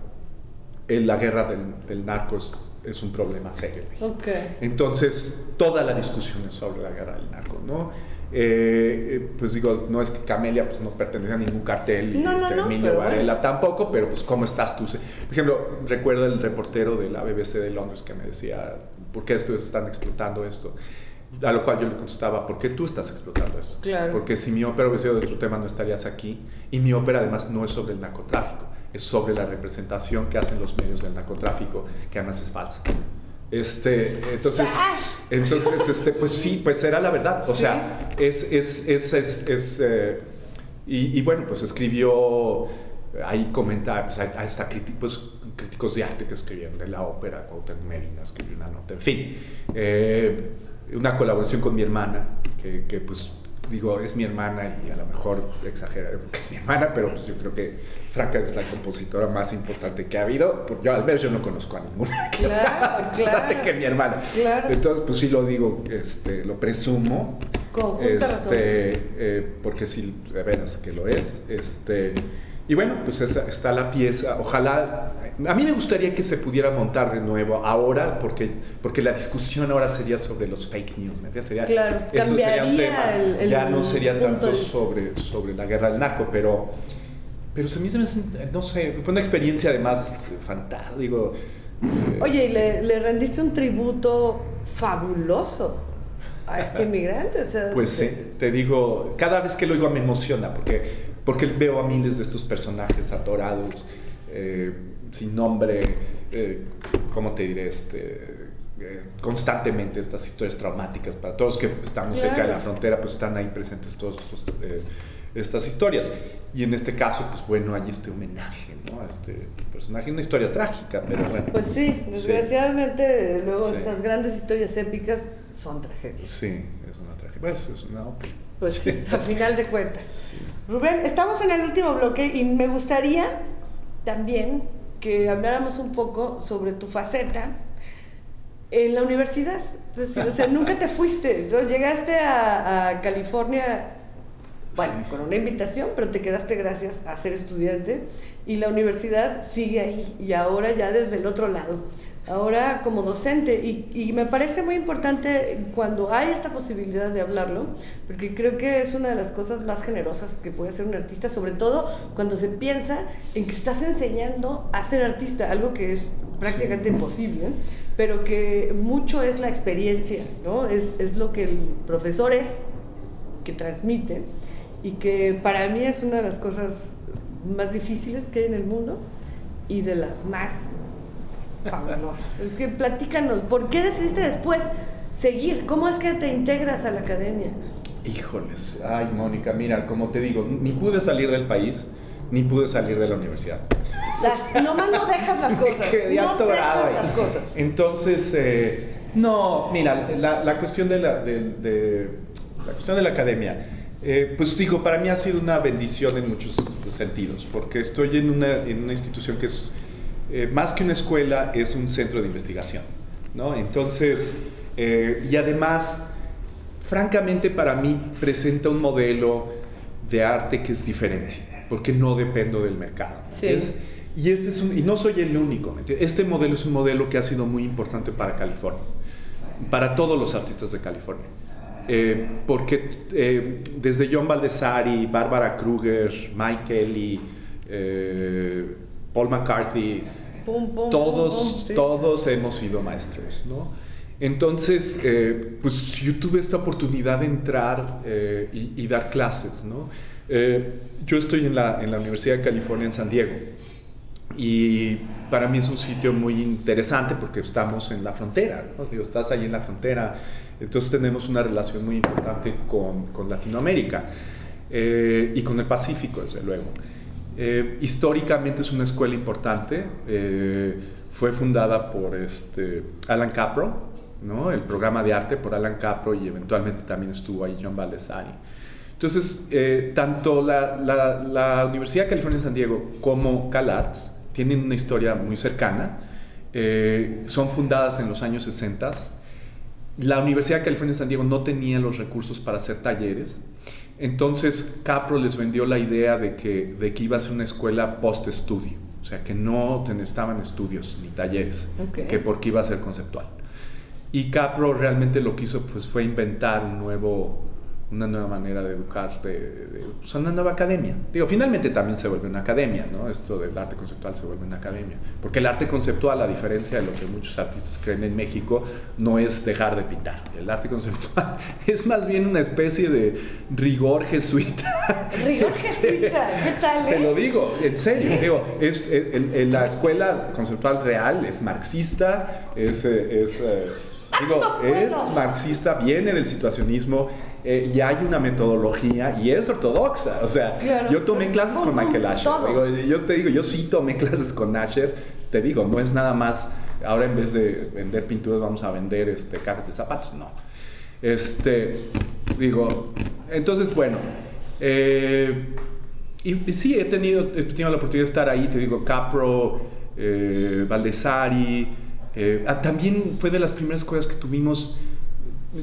eh, la guerra del, del narco es, un problema serio. Entonces, toda la discusión es sobre la guerra del narco, ¿no? Eh, eh, pues digo, no es que Camelia pues, no pertenece a ningún cartel y No, este, no, Emilio Varela bueno. tampoco, pero pues ¿cómo estás tú? Por ejemplo, recuerdo el reportero de la BBC de Londres que me decía, ¿por qué estos están explotando esto? A lo cual yo le contestaba, ¿por qué tú estás explotando esto? Claro. Porque si mi ópera hubiese sido de otro tema no estarías aquí. Y mi ópera además no es sobre el narcotráfico, es sobre la representación que hacen los medios del narcotráfico, que además es falsa. Este, entonces, entonces, este, pues sí, pues era la verdad. O sea, es, es, es, es, es, eh, y, y bueno, pues escribió, ahí comenta, pues hay, hasta críticos, críticos de arte que escribieron de la ópera, Cuauhtémoc Medina escribió una nota, en fin, eh, una colaboración con mi hermana, que, que, pues digo, es mi hermana y a lo mejor porque es mi hermana, pero pues yo creo que Franca es la compositora más importante que ha habido, porque yo al menos yo no conozco a ninguna [LAUGHS] que sea Claro, más importante claro. que mi hermana. Claro. Entonces, pues sí lo digo, este, lo presumo. Con justa razón. este, eh, porque sí, de veras que lo es. Este, y bueno, pues esa- está la pieza. Ojalá, a mí me gustaría que se pudiera montar de nuevo ahora, porque, porque la discusión ahora sería sobre los fake news. ¿me? Sería, Claro, eso sería un tema. el- el ya no sería tanto sobre, sobre la guerra del narco, pero, pero se me hizo, no sé, fue una experiencia además fantástica. Digo, eh, Oye, y sí. le, le rendiste un tributo fabuloso a este inmigrante. O sea, [LAUGHS] Pues eh, te digo, cada vez que lo oigo me emociona porque, porque veo a miles de estos personajes adorados, eh, sin nombre, eh, ¿cómo te diré? Este, eh, constantemente estas historias traumáticas para todos que estamos cerca de la frontera, pues están ahí presentes todas estas historias. Y en este caso, pues bueno, hay este homenaje, ¿no? A este personaje, una historia trágica, pero bueno. Pues sí, desgraciadamente luego Sí. estas grandes historias épicas son tragedias. Sí, es una tragedia. Pues es una ópera. Pues sí, a final de cuentas. Rubén, estamos en el último bloque y me gustaría también que habláramos un poco sobre tu faceta en la universidad. Es decir, o sea, nunca te fuiste, ¿no? llegaste a, a California, bueno, Sí. con una invitación, pero te quedaste gracias a ser estudiante y la universidad sigue ahí y ahora ya desde el otro lado, ahora como docente y, y me parece muy importante cuando hay esta posibilidad de hablarlo, porque creo que es una de las cosas más generosas que puede hacer un artista, sobre todo cuando se piensa en que estás enseñando a ser artista, algo que es prácticamente imposible, pero que mucho es la experiencia, ¿no? Es, es lo que el profesor es, que transmite, y que para mí es una de las cosas más difíciles que hay en el mundo y de las más fabulosas. Es que platícanos, ¿por qué decidiste después seguir? ¿Cómo es que te integras a la academia? Híjoles, ay Mónica, mira, como te digo, ni pude salir del país, ni pude salir de la universidad. Las, nomás no dejas las [LAUGHS] cosas. Quedé no dejas las cosas. Entonces, eh, no, mira, la, la cuestión de la, de, de- la cuestión de la academia, eh, pues digo, para mí ha sido una bendición en muchos sentidos, porque estoy en una, en una institución que es, eh, más que una escuela, es un centro de investigación, ¿no? Entonces, eh, y además, francamente para mí presenta un modelo de arte que es diferente, porque no dependo del mercado. ¿me Sí. entiendes? Y, este es un- y no soy el único. Este modelo es un modelo que ha sido muy importante para California, para todos los artistas de California. Eh, porque eh, desde John Baldessari, Bárbara Kruger, Mike Kelly, eh, Paul McCarthy, Pum, pum, todos, pum, pum, sí. todos hemos sido maestros, ¿no? Entonces, eh, pues yo tuve esta oportunidad de entrar eh, y, y dar clases, ¿no? Eh, yo estoy en la, en la Universidad de California en San Diego y para mí es un sitio muy interesante porque estamos en la frontera, ¿no? Digo, estás ahí en la frontera, entonces tenemos una relación muy importante con, con Latinoamérica. eh, y con el Pacífico, desde luego. Eh, históricamente es una escuela importante, eh, fue fundada por este, Alan Capro, ¿no? el programa de arte por Alan Capro y eventualmente también estuvo ahí John Baldessari. Entonces, eh, tanto la, la- la Universidad de California en San Diego como CalArts tienen una historia muy cercana. Eh, son fundadas en los años 60. La Universidad de California San Diego no tenía los recursos para hacer talleres. Entonces, Capro les vendió la idea de que, de que iba a ser una escuela post-estudio. O sea, que no necesitaban estudios ni talleres, que porque iba a ser conceptual. Y Capro realmente lo que hizo pues, fue inventar un nuevo, una nueva manera de educar, de, de- pues, una nueva academia. Digo, finalmente también se vuelve una academia, ¿no? Esto del arte conceptual se vuelve una academia. Porque el arte conceptual, a diferencia de lo que muchos artistas creen en México, no es dejar de pintar. El arte conceptual [LAUGHS] es más bien una especie de rigor jesuita. Rigor jesuita, ¿qué tal, Te eh? lo digo, en serio. Digo, es, es- en, en la escuela conceptual real es marxista, es, eh, es, eh, digo, [LAUGHS] es marxista, viene del situacionismo eh, y hay una metodología y es ortodoxa. O sea, Claro. yo tomé clases con Michael Asher. Digo, yo te digo, yo sí tomé clases con Asher. Te digo, no es nada más, ahora en vez de vender pinturas vamos a vender este, cajas de zapatos. No. Este, digo, entonces, bueno. eh, y, y sí, he tenido, he tenido la oportunidad de estar ahí, te digo, Capro, eh, Valdesari. eh, ah, también fue de las primeras cosas que tuvimos,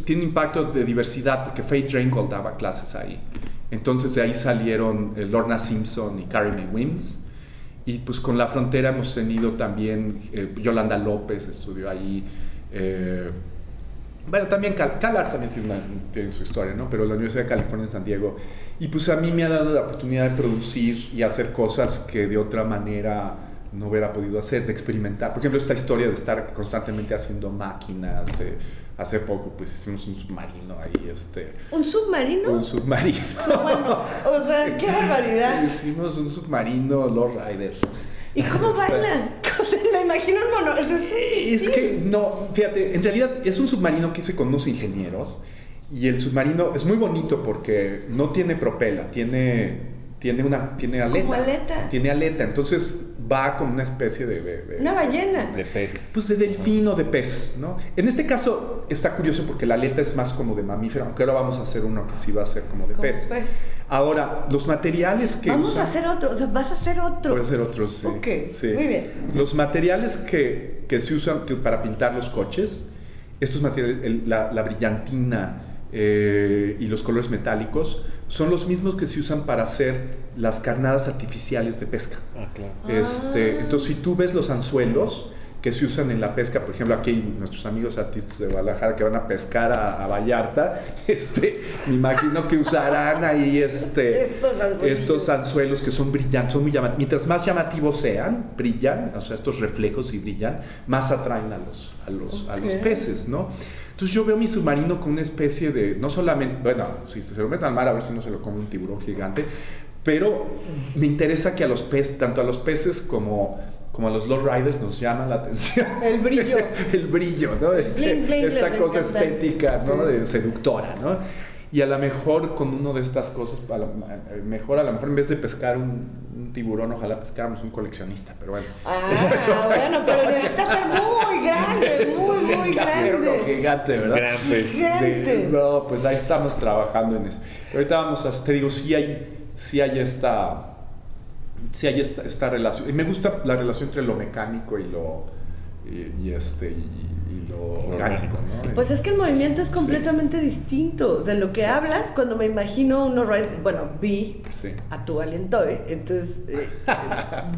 tiene impacto de diversidad, porque Faith Drangle daba clases ahí. Entonces de ahí salieron eh, Lorna Simpson y Carrie Mae Wims. Y pues con la frontera hemos tenido también, eh, Yolanda López estudió ahí. eh, bueno, también Cal, CalArts también tiene, una- tiene su historia, ¿no? Pero la Universidad de California en San Diego. Y pues a mí me ha dado la oportunidad de producir y hacer cosas que de otra manera no hubiera podido hacer, de experimentar. Por ejemplo, esta historia de estar constantemente haciendo máquinas. Hace poco pues hicimos un submarino ahí, este... ¿Un submarino? Un submarino. [LAUGHS] No, bueno, o sea, qué barbaridad. Hicimos un submarino Lord Rider. ¿Y cómo bailan? [LAUGHS] Me imagino un mono. Es, es- Es que, no, fíjate, en realidad es un submarino que hice con unos ingenieros y el submarino es muy bonito porque no tiene propela, tiene, tiene una tiene aleta. Como aleta. Tiene aleta, entonces va con una especie de... de- de- Una ballena. De pez. pues de delfín o de pez, ¿no? En este caso está curioso porque la aleta es más como de mamífero, aunque ahora vamos a hacer uno que sí va a ser como de Como pez. pez. Ahora, los materiales que Vamos usan- a hacer otro. O sea, vas a hacer otro. Puede ser otros, sí. Ok, sí. muy bien. Los materiales que, que se usan que para pintar los coches, estos materiales, el- la, la brillantina eh, y los colores metálicos, son los mismos que se usan para hacer las carnadas artificiales de pesca. Ah, claro. Este, Ah. entonces, si tú ves los anzuelos que se usan en la pesca, por ejemplo, aquí hay nuestros amigos artistas de Guadalajara que van a pescar a, a Vallarta, [LAUGHS] este, me imagino que usarán ahí este, [LAUGHS] Estos anzuelos que son brillantes, son muy llamativos. Mientras más llamativos sean, brillan, o sea, estos reflejos y brillan, más atraen a los, a los, a los peces, ¿no? Entonces yo veo mi submarino como una especie de, no solamente, bueno, si se lo meten al mar a ver si no se lo come un tiburón gigante, pero me interesa que a los peces, tanto a los peces como, como a los low riders nos llama la atención. [LAUGHS] El brillo. [LAUGHS] el brillo, ¿no? Este- bling, bling, esta cosa encanta. estética, ¿no? Sí. De seductora, ¿no? Y a lo mejor con uno de estas cosas, a lo eh, mejor a lo mejor en vez de pescar un, un tiburón, ojalá pescáramos un coleccionista, pero bueno. Ah, [LAUGHS] Eso es otra bueno, pero necesita ser muy grande, muy, Sí, muy grande. gigante, ¿verdad? Gran pez. Gigante. Sí, no, pues ahí estamos trabajando en eso. Pero ahorita vamos a, te digo, sí hay, sí hay esta, sí hay esta, esta relación. Y me gusta la relación entre lo mecánico y lo, y, y este, y, y lo orgánico, ¿no? Pues es que el movimiento es completamente distinto. De lo que hablas, cuando me imagino uno, ride- bueno, vi Sí. a tu Alientoe, entonces eh,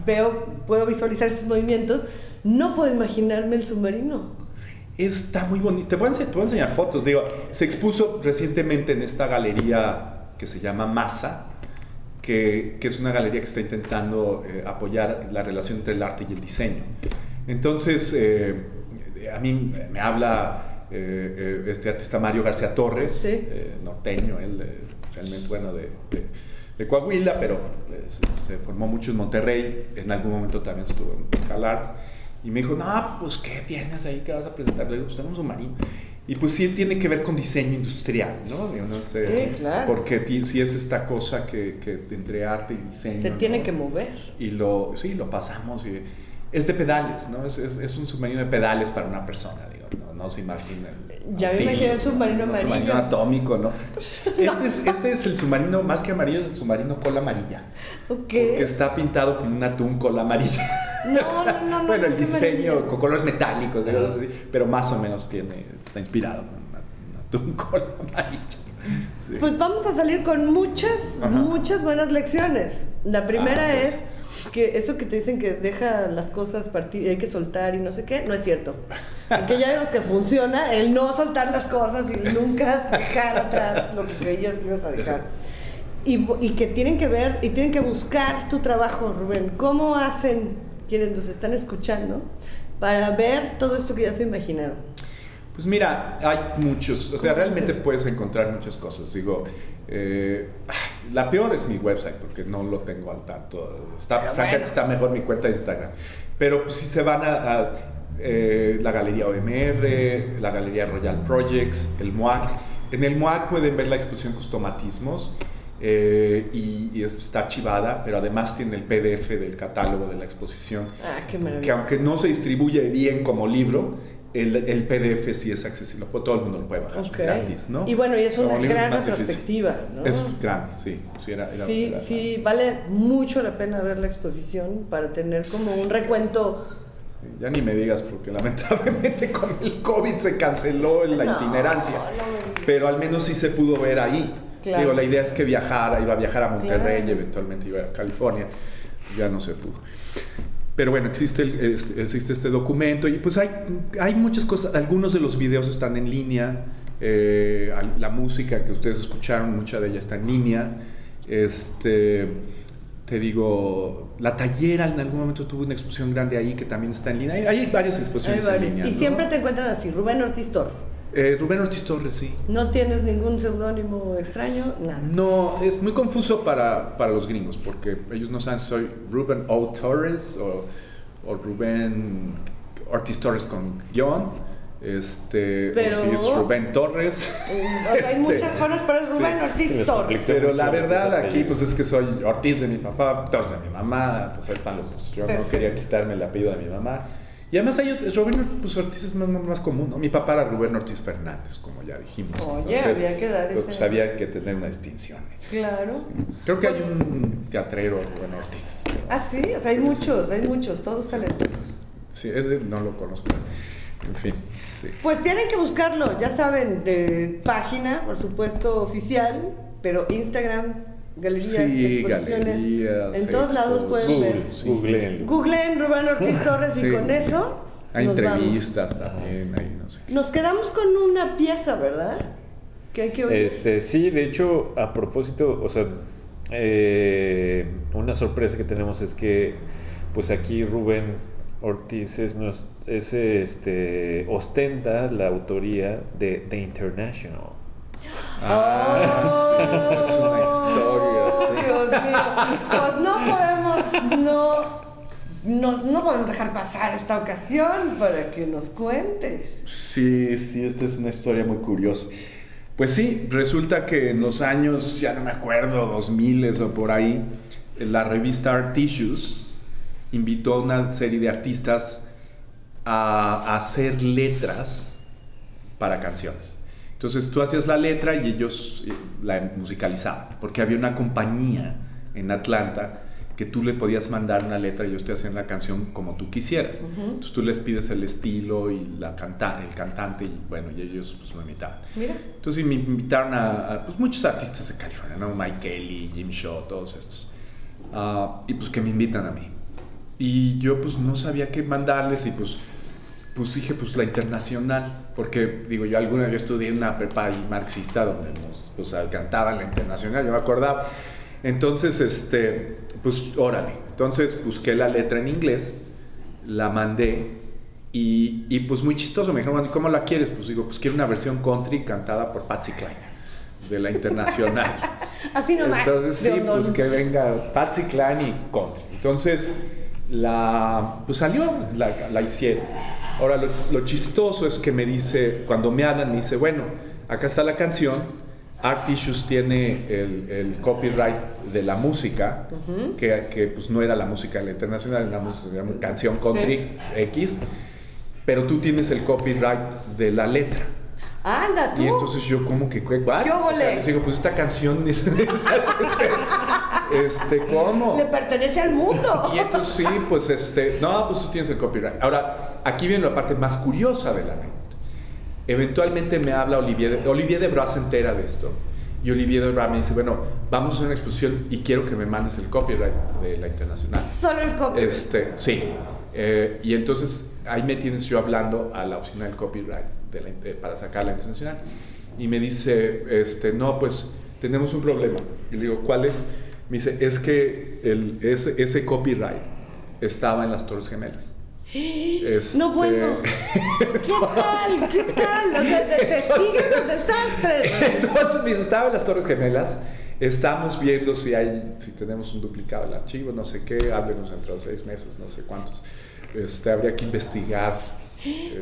veo, puedo visualizar sus movimientos, no puedo imaginarme el submarino. Está muy bonito. Te voy, a enseñar, te voy a enseñar fotos. Digo, se expuso recientemente en esta galería que se llama Masa, que, que es una galería que está intentando eh, apoyar la relación entre el arte y el diseño. Entonces, eh, a mí me habla eh, eh, este artista Mario García Torres, Sí. eh, norteño, él eh, realmente bueno de, de- de Coahuila, pero se, se formó mucho en Monterrey, en algún momento también estuvo en CalArts, y me dijo, no, pues ¿qué tienes ahí que vas a presentar? Le digo, pues tengo un submarino. Y pues sí tiene que ver con diseño industrial, ¿no? No sé, Sí, claro. Porque sí es esta cosa que, que entre arte y diseño. Se tiene ¿no? que mover. Y lo, sí, lo pasamos. Y es de pedales, ¿no? Es, es, es un submarino de pedales para una persona, digo, no, no se imaginen. Ya me imaginé el submarino un amarillo. submarino atómico, ¿no? [LAUGHS] Este, es, este es el submarino, más que amarillo, es el submarino cola amarilla. Ok. Porque está pintado como un atún cola amarilla. No, [LAUGHS] no, no, no, Bueno, el diseño con colores metálicos, de cosas así, pero más o menos tiene, está inspirado en un [LAUGHS] atún cola amarilla. Sí. Pues vamos a salir con muchas, Ajá. muchas buenas lecciones. La primera Ah, pues. es que eso que te dicen que deja las cosas partir, hay que soltar y no sé qué, no es cierto. Porque ya vemos que funciona el no soltar las cosas y nunca dejar atrás lo que creías que ibas a dejar. Y, y que tienen que ver y tienen que buscar tu trabajo, Rubén. ¿Cómo hacen quienes nos están escuchando para ver todo esto que ya se imaginaron? Pues mira, hay muchos, o sea, realmente puedes encontrar muchas cosas. Digo, eh, la peor es mi website porque no lo tengo al tanto. Está, francamente bueno. está mejor mi cuenta de Instagram. Pero pues, si se van a, a, eh, la Galería OMR, la Galería Royal Projects, el MUAC, en el MUAC pueden ver la exposición Customatismos. Eh, y, y está archivada, pero además tiene el PDF del catálogo de la exposición Ah, qué que maravilla. aunque no se distribuye bien como libro, el, el PDF sí es accesible, pues, todo el mundo lo puede bajar Ok. gratis, ¿no? Y bueno, y es una Como gran retrospectiva, ¿no? Es grande, sí. Sí, era, era- Sí, era- sí, vale mucho la pena ver la exposición para tener como un recuento. Ya ni me digas, porque lamentablemente [LAUGHS] con el COVID se canceló la No, itinerancia. no pero al menos sí se pudo ver ahí. Claro. Digo, la idea es que viajara, iba a viajar a Monterrey, Claro. y eventualmente iba a California. Ya no se pudo. Pero bueno, existe, el- este, existe este documento y pues hay, hay muchas cosas. Algunos de los videos están en línea. eh, la música que ustedes escucharon, mucha de ella está en línea. Este, te digo, la tallera en algún momento tuvo una exposición grande ahí que también está en línea. Hay, hay varias Hay exposiciones en línea. y ¿no? siempre te encuentran así, Rubén Ortiz Torres. Eh, Rubén Ortiz Torres, sí. No tienes ningún seudónimo extraño, nada. No, es muy confuso para, para los gringos porque ellos no saben si soy Rubén O. Torres o, o Rubén Ortiz Torres con guion. Este, Pero- o si es Rubén Torres. O sea, hay Este, muchas formas, pero es Rubén sí. Ortiz Torres. Pero la verdad aquí pues es que soy Ortiz de mi papá, Torres de mi mamá, pues ahí están los dos. Yo Perfecto. no quería quitarme el apellido de mi mamá. Y además hay otro- Rubén pues, Ortiz es más, más común, ¿no? Mi papá era Rubén Ortiz Fernández, como ya dijimos. Oye, había que dar pues, ese- había que tener una distinción. Claro. Creo que Pues- hay un teatrero Rubén Ortiz. Ah, sí, o sea, hay muchos, hay muchos, todos talentosos. Sí, ese no lo conozco. En fin, sí. Pues tienen que buscarlo, ya saben, de página, por supuesto, oficial, pero Instagram, galerías, Sí, exposiciones. galerías, en todos lados pueden ver. Google, Sí. Google. Googleen Rubén Ortiz Torres y Sí. con eso Hay nos vamos. entrevistas también, ahí no sé. Nos quedamos con una pieza, ¿verdad? Que hay que oír. Este, sí, de hecho, a propósito, o sea, eh, una sorpresa que tenemos es que, pues aquí Rubén Ortiz es, nos- es, este, ostenta la autoría de The International. Oh, esa es una historia, sí. Dios mío. Pues no podemos, no, no, no podemos dejar pasar esta ocasión para que nos cuentes. Sí, sí, esta es una historia muy curiosa. Pues sí, resulta que en los años, ya no me acuerdo, 2000 o por ahí, la revista Art Tissues invitó a una serie de artistas a hacer letras para canciones. Entonces tú hacías la letra y ellos eh, la musicalizaban, porque había una compañía en Atlanta que tú le podías mandar una letra y ellos te hacían la canción como tú quisieras. Entonces tú les pides el estilo y la canta el cantante y bueno, y ellos pues lo imitaban. Mira. Entonces me invitaron a, a, pues, muchos artistas de California, ¿no? Mike Kelly, Jim Shaw, todos estos. Ah, y pues que me invitan a mí. Y yo pues no sabía qué mandarles y pues, pues dije pues la internacional, porque digo yo alguna yo estudié una prepa ahí marxista donde nos pues cantaban la internacional, yo me acordaba. Entonces, este, pues órale. Entonces busqué la letra en inglés, la mandé y, y, pues muy chistoso. Me dijeron, "Bueno, ¿y ¿cómo la quieres? Pues digo, pues quiero una versión country cantada por Patsy Cline de la internacional. [LAUGHS] Así nomás. Entonces sí, honor. pues que venga Patsy Cline y country. Entonces la, pues salió, la, la hicieron. Ahora, lo, lo chistoso es que me dice, cuando me hablan, me dice, bueno, acá está la canción. Art Issues tiene el, el copyright de la música, que, que, pues no era la música de la internacional, era una, música- era una canción country X, pero tú tienes el copyright de la letra. Anda, tú. Y entonces yo como que, ¿qué? O sea, les digo, pues esta canción es, [LAUGHS] es- este, este, ¿cómo? Le pertenece al mundo. Y entonces sí, pues este, no, pues tú tienes el copyright. Ahora, aquí viene la parte más curiosa de la anécdota. Eventualmente me habla Olivier, de- Olivier de Bras se entera de esto. Y Olivier de Bras me dice, bueno, vamos a hacer una exposición y quiero que me mandes el copyright de la internacional. Solo el copyright. Este, sí. Eh, y entonces ahí me tienes yo hablando a la oficina del copyright de la- de- para sacar la internacional. Y me dice, este, no, pues tenemos un problema. Y le digo, ¿cuál es? Me dice, es que el, ese, ese copyright estaba en las Torres Gemelas. [GASPS] Este, No bueno. [LAUGHS] ¿Qué tal? ¿Qué tal? O sea, te, te siguen los desastres. [LAUGHS] Entonces me dice, estaba en las Torres Gemelas. Estamos viendo si hay, si tenemos un duplicado del archivo, no sé qué, háblenos entre los seis meses, no sé cuántos. Este, habría que investigar.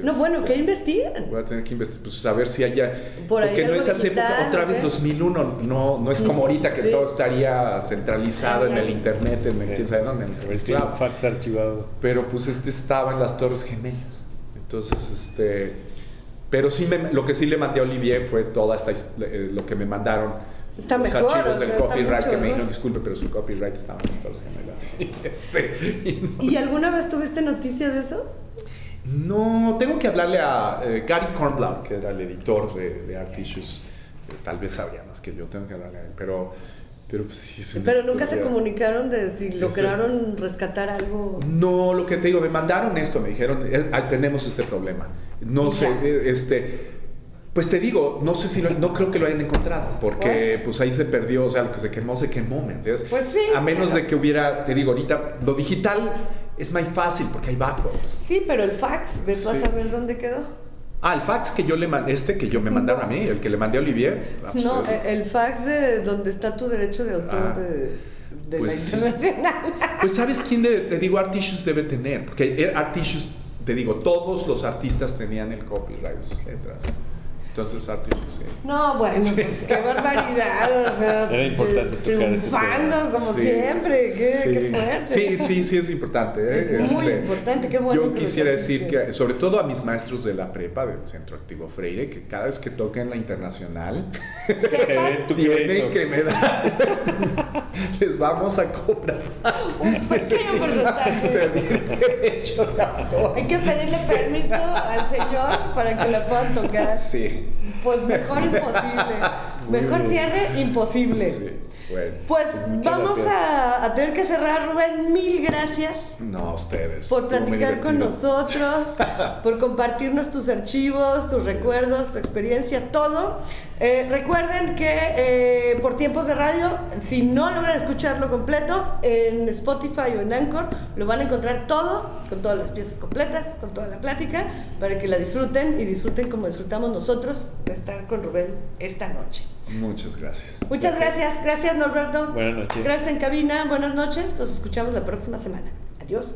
No, bueno, este, ¿qué investigan? Voy a tener que investigar, pues saber si haya. Por ahí porque no es hace otra vez ¿ok? 2001, no, no es como ahorita que Sí. todo estaría centralizado en el internet, en el, quién sabe dónde, en el el cloud. fax archivado. Pero pues este estaba en las Torres Gemelas. Entonces, este. Pero sí, me- lo que sí le mandé a Olivier fue toda esta. eh, lo que me mandaron. Está los mejor, archivos o del copyright que me dijeron, disculpe, pero su copyright estaba en las Torres Gemelas. [LAUGHS] Y, este, y no- ¿Y alguna vez tuviste noticias de eso? No, tengo que hablarle a eh, Gary Kornblum, que era el editor de, de Art Issues. Eh, tal vez sabría más que yo, tengo que hablarle a él. Pero, pero pues, sí es una Pero nunca se comunicaron de si Eso. lograron rescatar algo. No, lo que te digo, me mandaron esto, me dijeron, eh, ah, tenemos este problema. No sé, Ya. este, pues te digo, no sé si lo, no creo que lo hayan encontrado, porque pues ahí se perdió, o sea, lo que se quemó, se quemó, ¿me entiendes? Pues sí, A menos claro. de que hubiera, te digo, ahorita, lo digital es más fácil porque hay backups. Sí, pero el fax, ves, Sí. a ver dónde quedó. Ah, el fax que yo le mandé, este que yo me mandaron a mí, el que le mandé a Olivier. No, eh, el fax de donde está tu derecho de autor Ah, de, de pues la sí. internacional. [LAUGHS] Pues sabes quién de- te digo Art Issues debe tener, porque Art Issues, te digo, todos los artistas tenían el copyright de sus letras. Entonces Art Issues, sí. No, bueno, pues qué barbaridad. O sea, [LAUGHS] Era importante este triunfando tema. como Sí, siempre. Qué, sí. qué fuerte. Sí, sí, sí es importante. ¿eh? Es muy importante, qué bueno Yo que quisiera decir que, sobre todo a mis maestros de la prepa del Centro Activo Freire, que cada vez que toquen la internacional, [LAUGHS] tienen que me dar, [LAUGHS] les vamos a cobrar. Un pequeño porcentaje. Hay que pedirle permiso al señor para que la puedan tocar. Sí. Pues mejor [LAUGHS] imposible. Mejor cierre imposible. Sí, bueno. Pues vamos a, a tener que cerrar, Rubén. Mil gracias No, ustedes. por platicar con nosotros, [LAUGHS] por compartirnos tus archivos, tus recuerdos, tu experiencia, todo. Eh, recuerden que eh, por tiempos de radio, si no logran escucharlo completo, en Spotify o en Anchor, lo van a encontrar todo, con todas las piezas completas, con toda la plática, para que la disfruten y disfruten como disfrutamos nosotros de estar con Rubén esta noche. Muchas gracias. Muchas gracias, gracias Norberto. Buenas noches. Gracias en cabina, buenas noches, nos escuchamos la próxima semana. Adiós.